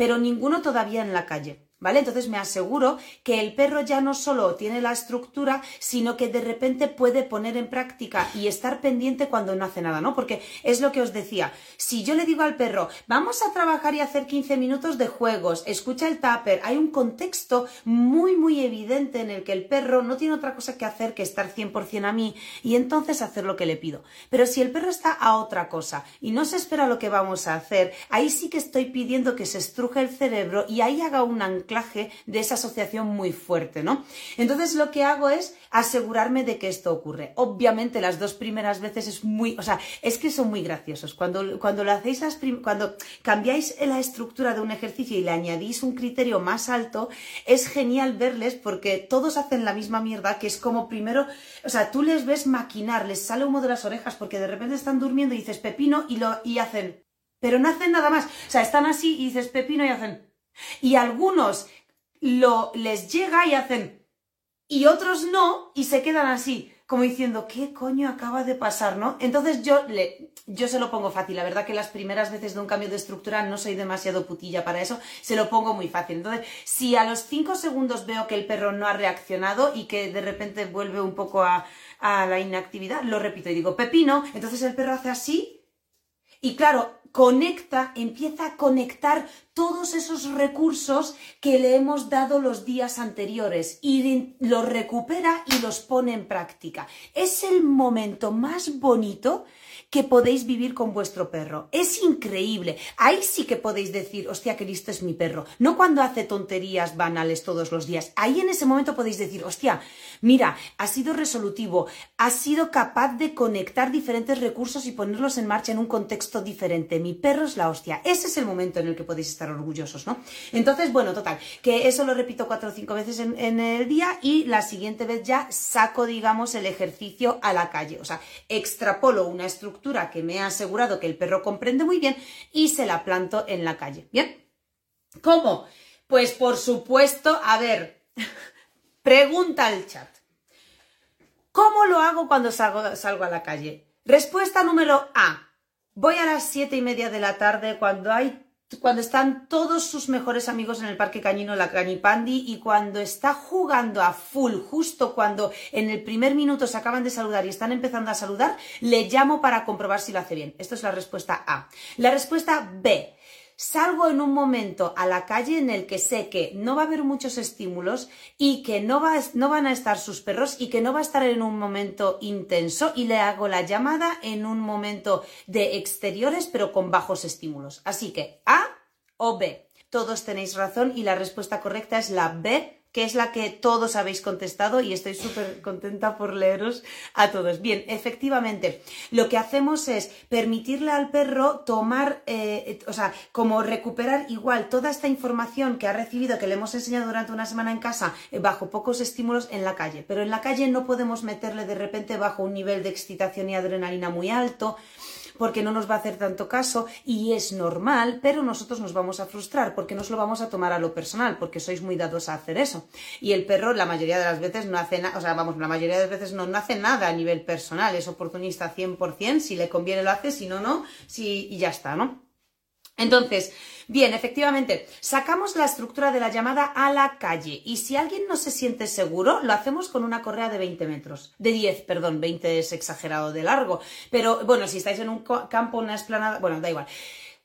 pero ninguno todavía en la calle. ¿Vale? Entonces me aseguro que el perro ya no solo tiene la estructura, sino que de repente puede poner en práctica y estar pendiente cuando no hace nada, ¿no? Porque es lo que os decía, si yo le digo al perro, vamos a trabajar y hacer 15 minutos de juegos, escucha el tupper, hay un contexto muy, muy evidente en el que el perro no tiene otra cosa que hacer que estar 100% a mí y entonces hacer lo que le pido. Pero si el perro está a otra cosa y no se espera lo que vamos a hacer, ahí sí que estoy pidiendo que se estruje el cerebro y ahí haga un de esa asociación muy fuerte, ¿no? Entonces lo que hago es asegurarme de que esto ocurre. Obviamente las dos primeras veces es muy, o sea, es que son muy graciosos. Cuando, cuando lo hacéis cuando cambiáis la estructura de un ejercicio y le añadís un criterio más alto, es genial verles porque todos hacen la misma mierda, que es como primero, o sea, tú les ves maquinar, les sale humo de las orejas porque de repente están durmiendo y dices pepino y lo y hacen pero no hacen nada más. O sea, están así y dices pepino y hacen y algunos lo, les llega y hacen, y otros no, y se quedan así, como diciendo, ¿qué coño acaba de pasar, no? Entonces yo, le, yo se lo pongo fácil. La verdad que las primeras veces de un cambio de estructura no soy demasiado putilla para eso, se lo pongo muy fácil. Entonces, si a los cinco segundos veo que el perro no ha reaccionado y que de repente vuelve un poco a, a la inactividad, lo repito y digo, pepino, entonces el perro hace así. Y claro, conecta, empieza a conectar todos esos recursos que le hemos dado los días anteriores y los recupera y los pone en práctica. Es el momento más bonito que podéis vivir con vuestro perro. Es increíble. Ahí sí que podéis decir, hostia, qué listo es mi perro. No cuando hace tonterías banales todos los días. Ahí en ese momento podéis decir, hostia, mira, ha sido resolutivo, ha sido capaz de conectar diferentes recursos y ponerlos en marcha en un contexto diferente. Mi perro es la hostia. Ese es el momento en el que podéis estar orgullosos, ¿no? Entonces, bueno, total, que eso lo repito cuatro o cinco veces en, en el día y la siguiente vez ya saco, digamos, el ejercicio a la calle. O sea, extrapolo una estructura que me ha asegurado que el perro comprende muy bien y se la planto en la calle. ¿Bien? ¿Cómo? Pues por supuesto, a ver, pregunta al chat. ¿Cómo lo hago cuando salgo, salgo a la calle? Respuesta número A. Voy a las siete y media de la tarde cuando hay cuando están todos sus mejores amigos en el parque cañino, la Cañipandi, y cuando está jugando a full, justo cuando en el primer minuto se acaban de saludar y están empezando a saludar, le llamo para comprobar si lo hace bien. Esto es la respuesta A. La respuesta B. Salgo en un momento a la calle en el que sé que no va a haber muchos estímulos y que no, va, no van a estar sus perros y que no va a estar en un momento intenso y le hago la llamada en un momento de exteriores pero con bajos estímulos. Así que A o B. Todos tenéis razón y la respuesta correcta es la B que es la que todos habéis contestado y estoy súper contenta por leeros a todos. Bien, efectivamente, lo que hacemos es permitirle al perro tomar, eh, o sea, como recuperar igual toda esta información que ha recibido, que le hemos enseñado durante una semana en casa, eh, bajo pocos estímulos en la calle. Pero en la calle no podemos meterle de repente bajo un nivel de excitación y adrenalina muy alto porque no nos va a hacer tanto caso y es normal, pero nosotros nos vamos a frustrar porque nos lo vamos a tomar a lo personal, porque sois muy dados a hacer eso. Y el perro la mayoría de las veces no hace nada, o sea, vamos, la mayoría de las veces no, hace nada a nivel personal, es oportunista 100%, si le conviene lo hace, si no, no, si, y ya está, ¿no? Entonces, bien, efectivamente, sacamos la estructura de la llamada a la calle y si alguien no se siente seguro, lo hacemos con una correa de 20 metros, de 10, perdón, 20 es exagerado de largo, pero bueno, si estáis en un campo, una esplanada, bueno, da igual.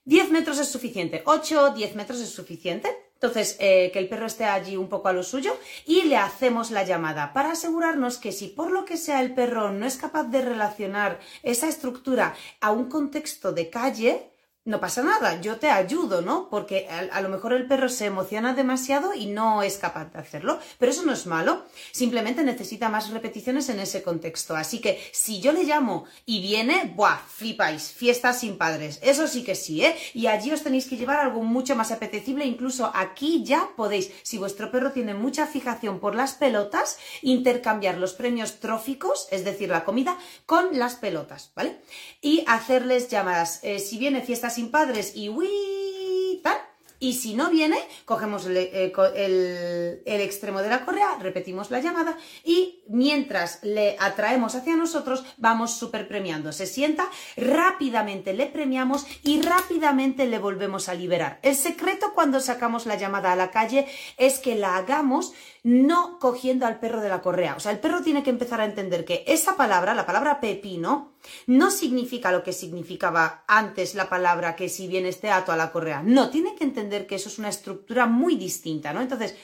10 metros es suficiente, 8, 10 metros es suficiente. Entonces, eh, que el perro esté allí un poco a lo suyo y le hacemos la llamada para asegurarnos que si por lo que sea el perro no es capaz de relacionar esa estructura a un contexto de calle, no pasa nada, yo te ayudo, ¿no? Porque a, lo mejor el perro se emociona demasiado y no es capaz de hacerlo, pero eso no es malo, simplemente necesita más repeticiones en ese contexto. Así que si yo le llamo y viene, ¡buah! Flipáis, fiesta sin padres, eso sí que sí, ¿eh? Y allí os tenéis que llevar algo mucho más apetecible, incluso aquí ya podéis, si vuestro perro tiene mucha fijación por las pelotas, intercambiar los premios tróficos, es decir, la comida, con las pelotas, ¿vale? Y hacerles llamadas. Eh, si viene fiesta sin padres y uy, tal. Y si no viene, cogemos eh, el, el, extremo de la correa, repetimos la llamada y mientras le atraemos hacia nosotros, vamos super premiando. Se sienta, rápidamente le premiamos y rápidamente le volvemos a liberar. El secreto cuando sacamos la llamada a la calle es que la hagamos no cogiendo al perro de la correa. O sea, el perro tiene que empezar a entender que esa palabra, la palabra pepino, no significa lo que significaba antes la palabra que si viene este ato a la correa. No, tiene que entender que eso es una estructura muy distinta, ¿no? Entonces,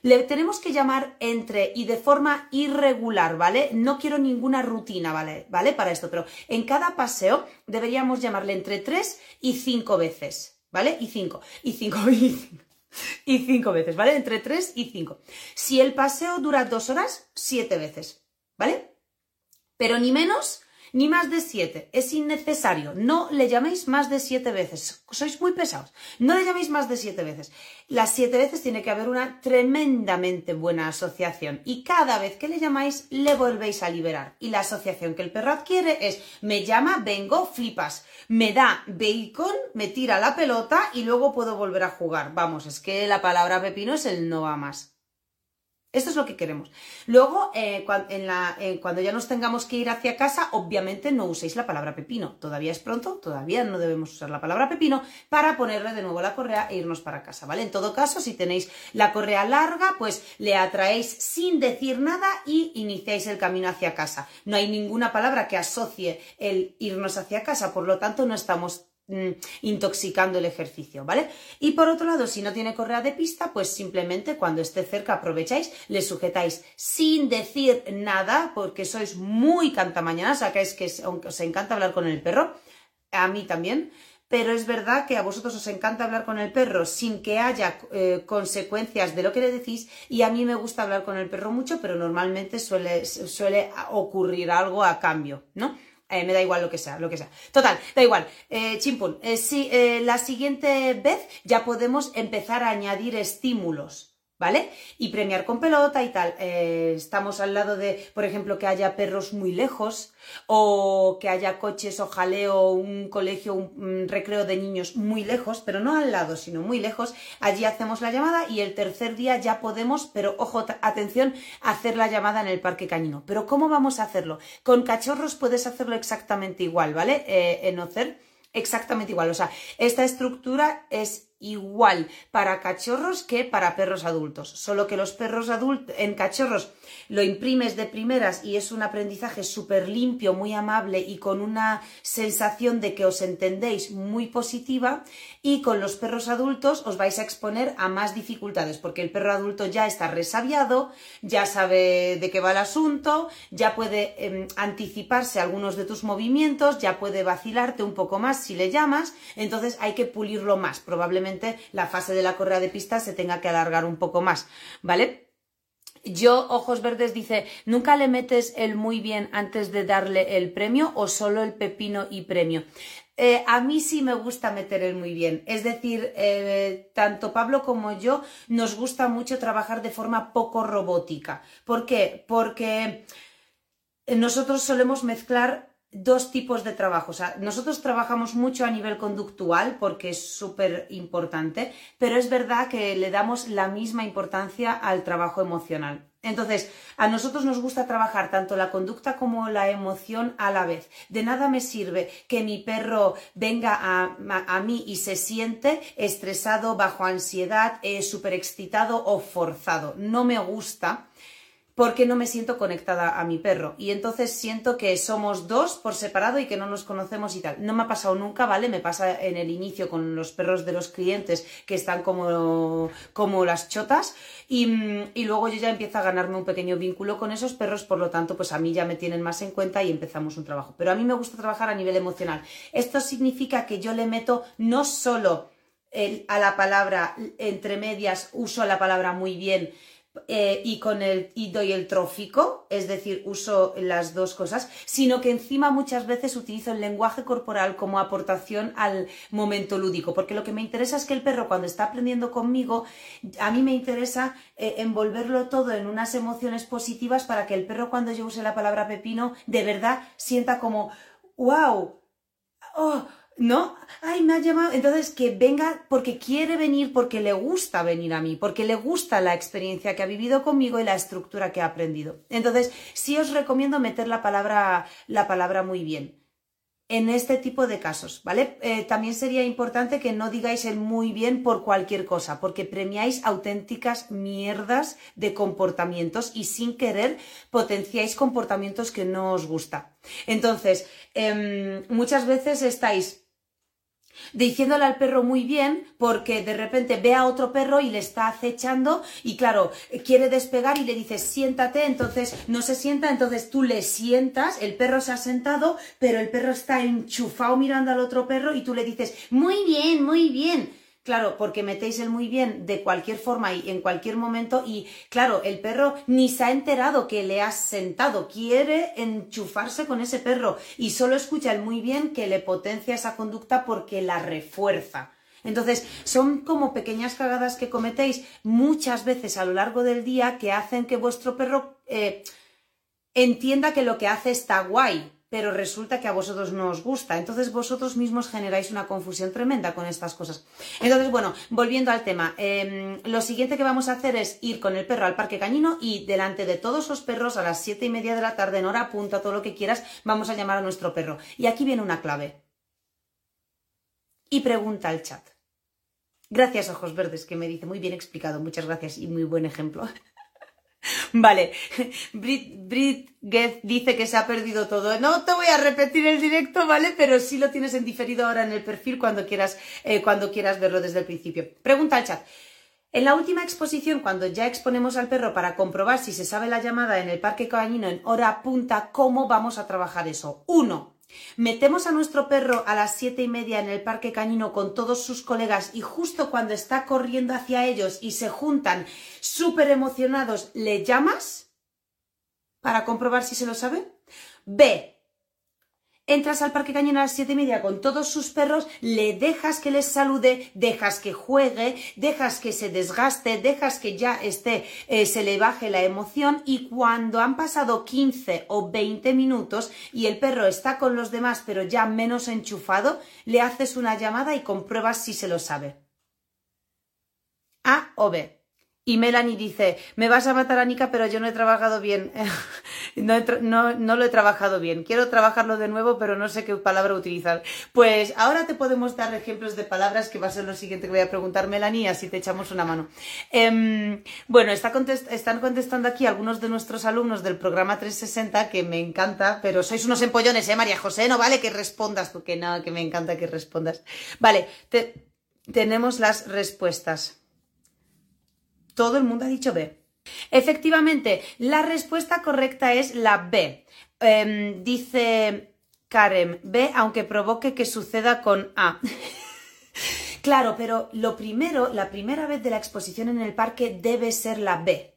le tenemos que llamar entre y de forma irregular, ¿vale? No quiero ninguna rutina, ¿vale? ¿Vale? Para esto, pero en cada paseo deberíamos llamarle entre tres y cinco veces, ¿vale? Y cinco, y cinco, y cinco y cinco veces, ¿vale? Entre tres y cinco. Si el paseo dura dos horas, siete veces, ¿vale? Pero ni menos ni más de siete. Es innecesario. No le llaméis más de siete veces. Sois muy pesados. No le llaméis más de siete veces. Las siete veces tiene que haber una tremendamente buena asociación. Y cada vez que le llamáis, le volvéis a liberar. Y la asociación que el perro adquiere es me llama, vengo, flipas. Me da bacon, me tira la pelota y luego puedo volver a jugar. Vamos, es que la palabra pepino es el no va más. Esto es lo que queremos. Luego, eh, eh, cuando ya nos tengamos que ir hacia casa, obviamente no uséis la palabra pepino. Todavía es pronto, todavía no debemos usar la palabra pepino para ponerle de nuevo la correa e irnos para casa, ¿vale? En todo caso, si tenéis la correa larga, pues le atraéis sin decir nada y iniciáis el camino hacia casa. No hay ninguna palabra que asocie el irnos hacia casa, por lo tanto no estamos intoxicando el ejercicio, ¿vale? Y por otro lado, si no tiene correa de pista, pues simplemente cuando esté cerca aprovecháis, le sujetáis sin decir nada, porque sois muy cantamañanas, es que os encanta hablar con el perro, a mí también, pero es verdad que a vosotros os encanta hablar con el perro sin que haya eh, consecuencias de lo que le decís y a mí me gusta hablar con el perro mucho, pero normalmente suele, suele ocurrir algo a cambio, ¿no? Eh, me da igual lo que sea, lo que sea. Total, da igual. Eh, chimpun, eh, si, la siguiente vez ya podemos empezar a añadir estímulos. ¿Vale? Y premiar con pelota y tal. estamos al lado de, por ejemplo, que haya perros muy lejos, o que haya coches o jaleo, un colegio, un, recreo de niños muy lejos, pero no al lado, sino muy lejos. Allí hacemos la llamada y el tercer día ya podemos, pero ojo, atención, hacer la llamada en el parque cañino. Pero ¿cómo vamos a hacerlo? Con cachorros puedes hacerlo exactamente igual, ¿vale? Eh, en Ocer, exactamente igual. O sea, esta estructura es igual para cachorros que para perros adultos, solo que los perros adultos en cachorros lo imprimes de primeras y es un aprendizaje súper limpio, muy amable y con una sensación de que os entendéis muy positiva y con los perros adultos os vais a exponer a más dificultades porque el perro adulto ya está resabiado, ya sabe de qué va el asunto, ya puede em, anticiparse algunos de tus movimientos, ya puede vacilarte un poco más si le llamas, entonces hay que pulirlo más, probablemente la fase de la correa de pista se tenga que alargar un poco más, ¿vale? Yo, Ojos Verdes dice, ¿nunca le metes el muy bien antes de darle el premio o solo el pepino y premio? Eh, a mí sí me gusta meter el muy bien. Es decir, eh, tanto Pablo como yo nos gusta mucho trabajar de forma poco robótica. ¿Por qué? Porque nosotros solemos mezclar dos tipos de trabajo. Nosotros trabajamos mucho a nivel conductual porque es súper importante, pero es verdad que le damos la misma importancia al trabajo emocional. Entonces, a nosotros nos gusta trabajar tanto la conducta como la emoción a la vez. De nada me sirve que mi perro venga a, mí y se siente estresado, bajo ansiedad, eh, súper excitado o forzado. No me gusta porque no me siento conectada a mi perro. Y entonces siento que somos dos por separado y que no nos conocemos y tal. No me ha pasado nunca, ¿vale? Me pasa en el inicio con los perros de los clientes que están como, como las chotas. Y, y luego yo ya empiezo a ganarme un pequeño vínculo con esos perros, por lo tanto, pues a mí ya me tienen más en cuenta y empezamos un trabajo. Pero a mí me gusta trabajar a nivel emocional. Esto significa que yo le meto no solo a la palabra entre medias, uso la palabra muy bien, eh, y con el y doy el trófico, es decir, uso las dos cosas, sino que encima muchas veces utilizo el lenguaje corporal como aportación al momento lúdico, porque lo que me interesa es que el perro cuando está aprendiendo conmigo, a mí me interesa eh, envolverlo todo en unas emociones positivas para que el perro cuando yo use la palabra pepino de verdad sienta como wow, oh, ¿no? Ay, me ha llamado. Entonces, que venga porque quiere venir, porque le gusta venir a mí, porque le gusta la experiencia que ha vivido conmigo y la estructura que ha aprendido. Entonces, sí os recomiendo meter la palabra, la palabra muy bien. En este tipo de casos, ¿vale? Eh, también sería importante que no digáis el muy bien por cualquier cosa, porque premiáis auténticas mierdas de comportamientos y sin querer potenciáis comportamientos que no os gusta. Entonces, em, muchas veces estáis diciéndole al perro muy bien porque de repente ve a otro perro y le está acechando y claro, quiere despegar y le dices siéntate, entonces no se sienta, entonces tú le sientas, el perro se ha sentado, pero el perro está enchufado mirando al otro perro y tú le dices muy bien, muy bien. Claro, porque metéis el muy bien de cualquier forma y en cualquier momento y claro, el perro ni se ha enterado que le has sentado, quiere enchufarse con ese perro y solo escucha el muy bien que le potencia esa conducta porque la refuerza. Entonces, son como pequeñas cagadas que cometéis muchas veces a lo largo del día que hacen que vuestro perro eh, entienda que lo que hace está guay, pero resulta que a vosotros no os gusta. Entonces vosotros mismos generáis una confusión tremenda con estas cosas. Entonces, bueno, volviendo al tema, em, lo siguiente que vamos a hacer es ir con el perro al parque cañino y delante de todos los perros a las siete y media de la tarde, en hora punta, todo lo que quieras, vamos a llamar a nuestro perro. Y aquí viene una clave. Y pregunta al chat. Gracias, ojos verdes, que me dice muy bien explicado. Muchas gracias y muy buen ejemplo. Vale, Brit, Brit dice que se ha perdido todo. No te voy a repetir el directo, ¿vale? Pero sí lo tienes en diferido ahora en el perfil cuando quieras, eh, cuando quieras verlo desde el principio. Pregunta al chat. En la última exposición, cuando ya exponemos al perro para comprobar si se sabe la llamada en el parque cañino en hora punta, ¿cómo vamos a trabajar eso? Uno, Metemos a nuestro perro a las siete y media en el parque cañino con todos sus colegas y justo cuando está corriendo hacia ellos y se juntan súper emocionados, ¿le llamas para comprobar si se lo sabe? B. Entras al parque cañón a las siete y media con todos sus perros, le dejas que les salude, dejas que juegue, dejas que se desgaste, dejas que ya esté, eh, se le baje la emoción y cuando han pasado 15 o 20 minutos y el perro está con los demás pero ya menos enchufado, le haces una llamada y compruebas si se lo sabe. A o B. Y Melanie dice, me vas a matar a Nika, pero yo no he trabajado bien. no, lo he trabajado bien. Quiero trabajarlo de nuevo, pero no sé qué palabra utilizar. Pues ahora te podemos dar ejemplos de palabras, que va a ser lo siguiente que voy a preguntar, Melanie, así te echamos una mano. Em, bueno, está están contestando aquí algunos de nuestros alumnos del programa 360, que me encanta, pero sois unos empollones, ¿eh, María José? No vale que respondas tú, que no, que me encanta que respondas. Vale, tenemos las respuestas. Todo el mundo ha dicho B. Efectivamente, la respuesta correcta es la B. Em, dice Karen, B, aunque provoque que suceda con A. claro, pero lo primero, la primera vez de la exposición en el parque debe ser la B.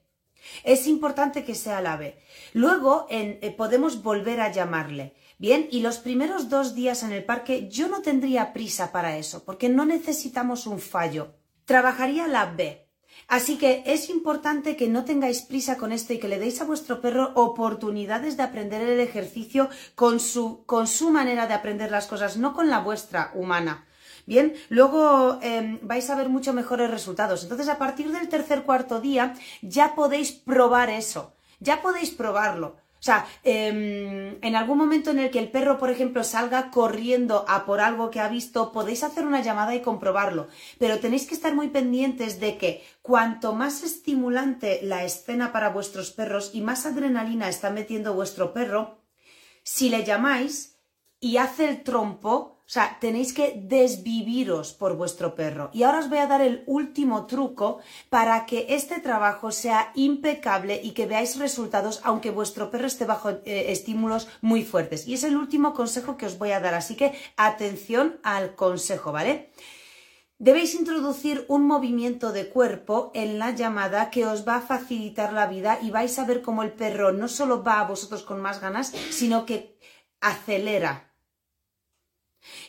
Es importante que sea la B. Luego eh, podemos volver a llamarle. Bien, y los primeros dos días en el parque yo no tendría prisa para eso, porque no necesitamos un fallo. Trabajaría la B. Así que es importante que no tengáis prisa con esto y que le deis a vuestro perro oportunidades de aprender el ejercicio con su, con su manera de aprender las cosas, no con la vuestra humana. Bien, luego em, vais a ver mucho mejores resultados. Entonces, a partir del tercer cuarto día ya podéis probar eso, ya podéis probarlo. O sea, em, en algún momento en el que el perro, por ejemplo, salga corriendo a por algo que ha visto, podéis hacer una llamada y comprobarlo. Pero tenéis que estar muy pendientes de que cuanto más estimulante la escena para vuestros perros y más adrenalina está metiendo vuestro perro, si le llamáis y hace el trompo, o sea, tenéis que desviviros por vuestro perro. Y ahora os voy a dar el último truco para que este trabajo sea impecable y que veáis resultados aunque vuestro perro esté bajo eh, estímulos muy fuertes. Y es el último consejo que os voy a dar, así que atención al consejo, ¿vale? Debéis introducir un movimiento de cuerpo en la llamada que os va a facilitar la vida y vais a ver cómo el perro no solo va a vosotros con más ganas, sino que acelera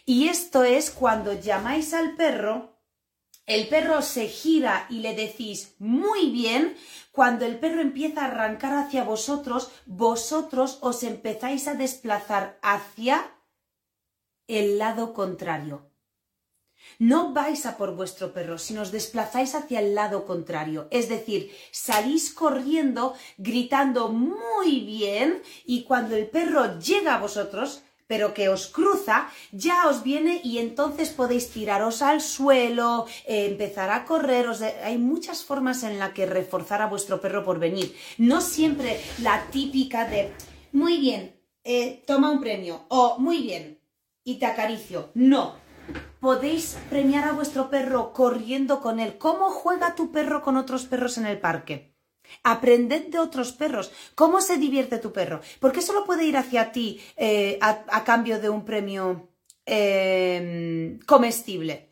y esto es cuando llamáis al perro, el perro se gira y le decís muy bien, cuando el perro empieza a arrancar hacia vosotros, vosotros os empezáis a desplazar hacia el lado contrario. No vais a por vuestro perro, sino os desplazáis hacia el lado contrario. Es decir, salís corriendo, gritando muy bien y cuando el perro llega a vosotros, pero que os cruza, ya os viene y entonces podéis tiraros al suelo, eh, empezar a correr. hay muchas formas en las que reforzar a vuestro perro por venir. No siempre la típica de, muy bien, eh, toma un premio o muy bien y te acaricio. No. Podéis premiar a vuestro perro corriendo con él. ¿Cómo juega tu perro con otros perros en el parque? Aprended de otros perros. ¿Cómo se divierte tu perro? ¿Por qué solo puede ir hacia ti eh, a, cambio de un premio em, comestible?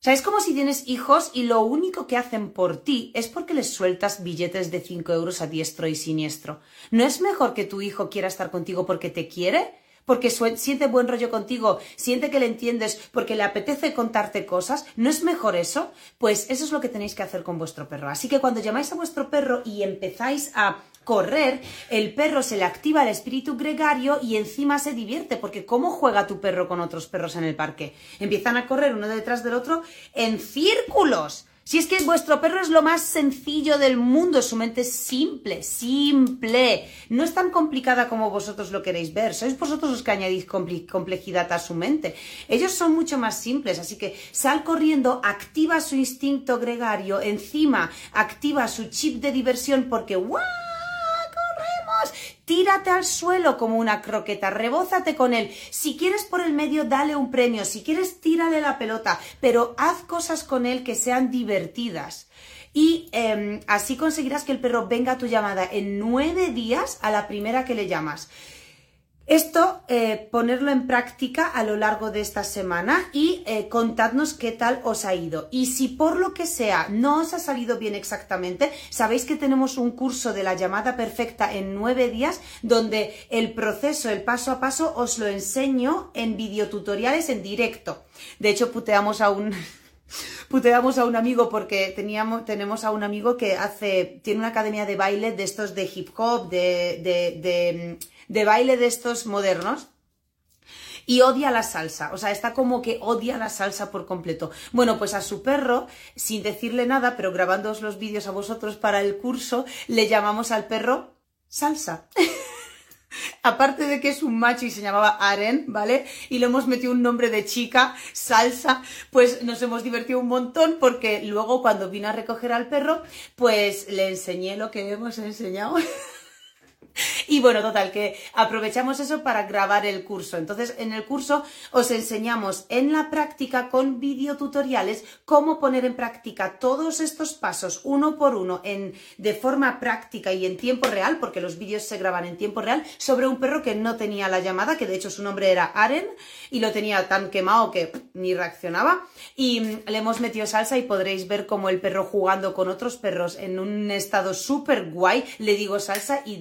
O sea, es como si tienes hijos y lo único que hacen por ti es porque les sueltas billetes de 5 euros a diestro y siniestro. ¿No es mejor que tu hijo quiera estar contigo porque te quiere? Porque siente buen rollo contigo, siente que le entiendes, porque le apetece contarte cosas, ¿no es mejor eso? Pues eso es lo que tenéis que hacer con vuestro perro. Así que cuando llamáis a vuestro perro y empezáis a correr, el perro se le activa el espíritu gregario y encima se divierte, porque ¿cómo juega tu perro con otros perros en el parque? Empiezan a correr uno detrás del otro en círculos. Si es que vuestro perro es lo más sencillo del mundo, su mente es simple, simple. No es tan complicada como vosotros lo queréis ver. Sois vosotros los que añadís complejidad a su mente. Ellos son mucho más simples, así que sal corriendo, activa su instinto gregario, encima activa su chip de diversión porque ¡guau! Tírate al suelo como una croqueta, rebózate con él. Si quieres por el medio, dale un premio. Si quieres, tírale la pelota, pero haz cosas con él que sean divertidas. Y em, así conseguirás que el perro venga a tu llamada en nueve días a la primera que le llamas. Esto, eh, ponerlo en práctica a lo largo de esta semana y eh, contadnos qué tal os ha ido. Y si por lo que sea no os ha salido bien exactamente, sabéis que tenemos un curso de la llamada perfecta en nueve días donde el proceso, el paso a paso, os lo enseño en videotutoriales en directo. De hecho, puteamos a un... puteamos a un amigo porque teníamos, tenemos a un amigo que hace, tiene una academia de baile de estos de hip hop, de, de baile de estos modernos. y odia la salsa, o sea, está como que odia la salsa por completo. Bueno, pues a su perro, sin decirle nada, pero grabándoos los vídeos a vosotros para el curso, le llamamos al perro salsa. Aparte de que es un macho y se llamaba Aren, ¿vale? Y le hemos metido un nombre de chica, salsa, pues nos hemos divertido un montón porque luego cuando vino a recoger al perro, pues le enseñé lo que hemos enseñado. Y bueno, total, que aprovechamos eso para grabar el curso. Entonces, en el curso os enseñamos en la práctica con videotutoriales cómo poner en práctica todos estos pasos uno por uno en, de forma práctica y en tiempo real, porque los vídeos se graban en tiempo real, sobre un perro que no tenía la llamada, que de hecho su nombre era Aren, y lo tenía tan quemado que ni reaccionaba. Y mm, le hemos metido salsa y podréis ver cómo el perro jugando con otros perros en un estado súper guay, le digo salsa y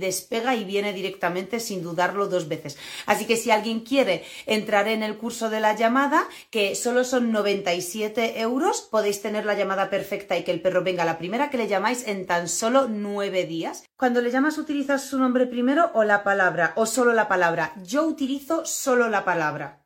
y viene directamente sin dudarlo dos veces. Así que si alguien quiere entrar en el curso de la llamada, que solo son 97 euros, podéis tener la llamada perfecta y que el perro venga la primera que le llamáis en tan solo nueve días. Cuando le llamas, ¿utilizas su nombre primero o la palabra? ¿O solo la palabra? Yo utilizo solo la palabra.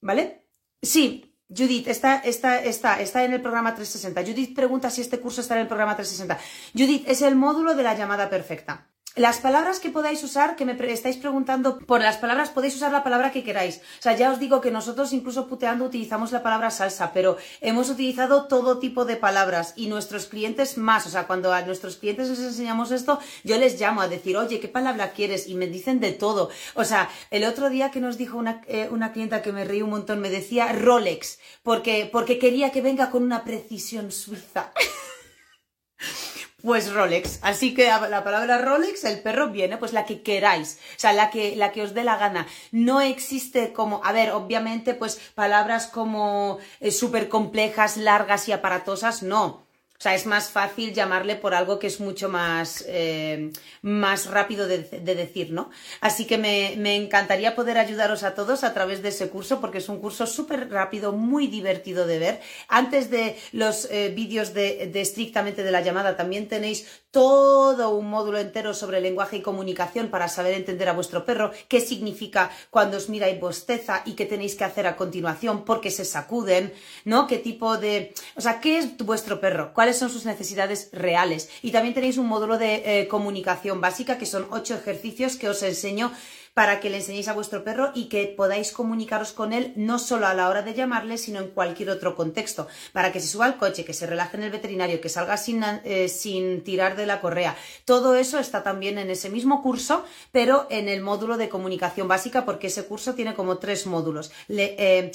¿Vale? Sí, Judith, está, está, está, está en el programa 360. Judith pregunta si este curso está en el programa 360. Judith, es el módulo de la llamada perfecta. Las palabras que podáis usar, que me estáis preguntando por las palabras, podéis usar la palabra que queráis. O sea, ya os digo que nosotros incluso puteando utilizamos la palabra salsa, pero hemos utilizado todo tipo de palabras y nuestros clientes más. O sea, cuando a nuestros clientes les enseñamos esto, yo les llamo a decir, oye, ¿qué palabra quieres? Y me dicen de todo. O sea, el otro día que nos dijo una, eh, una clienta que me reí un montón, me decía Rolex, porque, porque quería que venga con una precisión suiza. Pues Rolex. Así que la palabra Rolex, el perro viene, pues la que queráis, o sea, la que, la que os dé la gana. No existe como, a ver, obviamente, pues palabras como eh, súper complejas, largas y aparatosas, no. Sea, es más fácil llamarle por algo que es mucho más, eh, más rápido de, decir, ¿no? Así que me, encantaría poder ayudaros a todos a través de ese curso porque es un curso súper rápido, muy divertido de ver. Antes de los eh, vídeos de, de estrictamente de la llamada también tenéis todo un módulo entero sobre lenguaje y comunicación para saber entender a vuestro perro, qué significa cuando os mira y bosteza y qué tenéis que hacer a continuación, por qué se sacuden, ¿no? ¿Qué tipo de... O sea, ¿qué es vuestro perro? ¿Cuáles son sus necesidades reales? Y también tenéis un módulo de eh, comunicación básica que son ocho ejercicios que os enseño para que le enseñéis a vuestro perro y que podáis comunicaros con él no solo a la hora de llamarle, sino en cualquier otro contexto, para que se suba al coche, que se relaje en el veterinario, que salga sin, eh, sin tirar de la correa. Todo eso está también en ese mismo curso, pero en el módulo de comunicación básica, porque ese curso tiene como tres módulos, eh,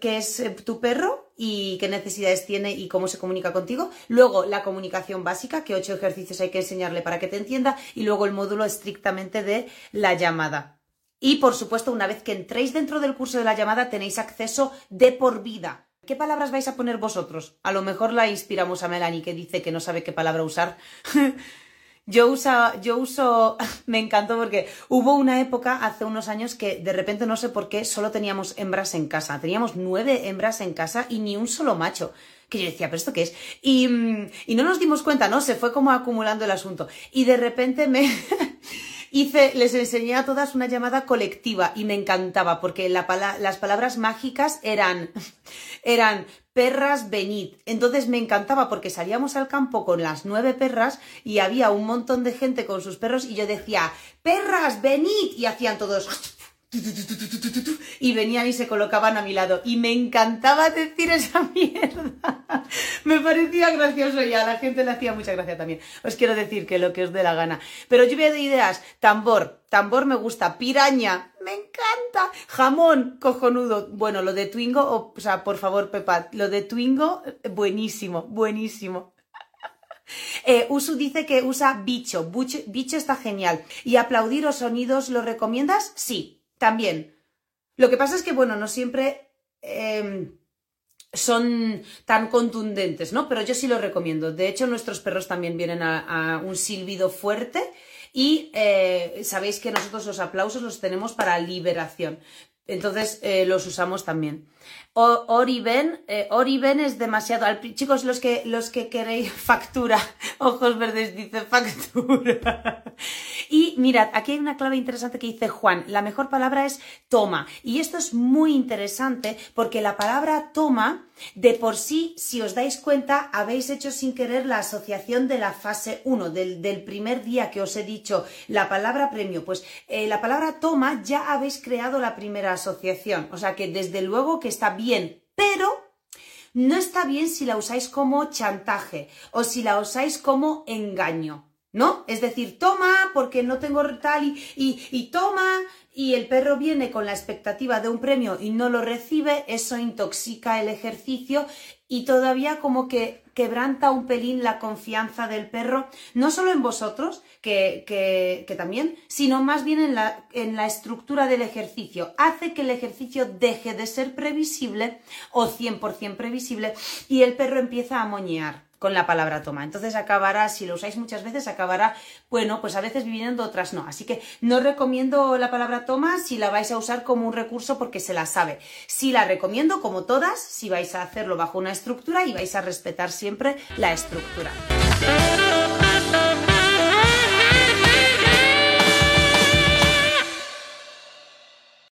que es eh, tu perro, y qué necesidades tiene y cómo se comunica contigo. Luego la comunicación básica, que ocho ejercicios hay que enseñarle para que te entienda. Y luego el módulo estrictamente de la llamada. Y por supuesto, una vez que entréis dentro del curso de la llamada, tenéis acceso de por vida. ¿Qué palabras vais a poner vosotros? A lo mejor la inspiramos a Melanie que dice que no sabe qué palabra usar. Yo, usa, yo uso, me encantó porque hubo una época hace unos años que de repente no sé por qué solo teníamos hembras en casa. Teníamos nueve hembras en casa y ni un solo macho. Que yo decía, ¿pero esto qué es? Y, mm, y no nos dimos cuenta, ¿no? Se fue como acumulando el asunto. Y de repente me... hice, les enseñé a todas una llamada colectiva y me encantaba porque la, las palabras mágicas eran, eran perras venid. Entonces me encantaba porque salíamos al campo con las nueve perras y había un montón de gente con sus perros y yo decía, perras venid y hacían todos y venían y se colocaban a mi lado. Y me encantaba decir esa mierda. me parecía gracioso y a la gente le hacía mucha gracia también. Os quiero decir que lo que os dé la gana. Pero lluvia de ideas, tambor, tambor me gusta, piraña, me encanta, jamón, cojonudo. Bueno, lo de Twingo, o, sea, por favor, Pepa, lo de Twingo, buenísimo, buenísimo. Eh, Usu dice que usa bicho. bicho. bicho. está genial. ¿Y aplaudir o sonidos lo recomiendas? Sí, también. Lo que pasa es que, bueno, no siempre em, son tan contundentes, ¿no? Pero yo sí lo recomiendo. De hecho, nuestros perros también vienen a, un silbido fuerte y eh, sabéis que nosotros los aplausos los tenemos para liberación. Entonces, eh, los usamos también. Oriben, eh, Oriben es demasiado. chicos, los que, los que queréis factura, ojos verdes dice factura. y mirad, aquí hay una clave interesante que dice Juan. La mejor palabra es toma. Y esto es muy interesante porque la palabra toma, de por sí, si os dais cuenta, habéis hecho sin querer la asociación de la fase 1, del, del primer día que os he dicho la palabra premio. Pues eh, la palabra toma ya habéis creado la primera asociación. O sea que desde luego que está bien pero no está bien si la usáis como chantaje o si la usáis como engaño, ¿no? Es decir, toma porque no tengo tal y, y, y toma y el perro viene con la expectativa de un premio y no lo recibe, eso intoxica el ejercicio y todavía como que quebranta un pelín la confianza del perro, no solo en vosotros, que, que, también, sino más bien en la, en la estructura del ejercicio. Hace que el ejercicio deje de ser previsible o 100% previsible y el perro empieza a moñear con la palabra toma. Entonces acabará, si lo usáis muchas veces, acabará, bueno, pues a veces viviendo, otras no. Así que no recomiendo la palabra toma si la vais a usar como un recurso porque se la sabe. Sí la recomiendo, como todas, si vais a hacerlo bajo una estructura y vais a respetar siempre la estructura.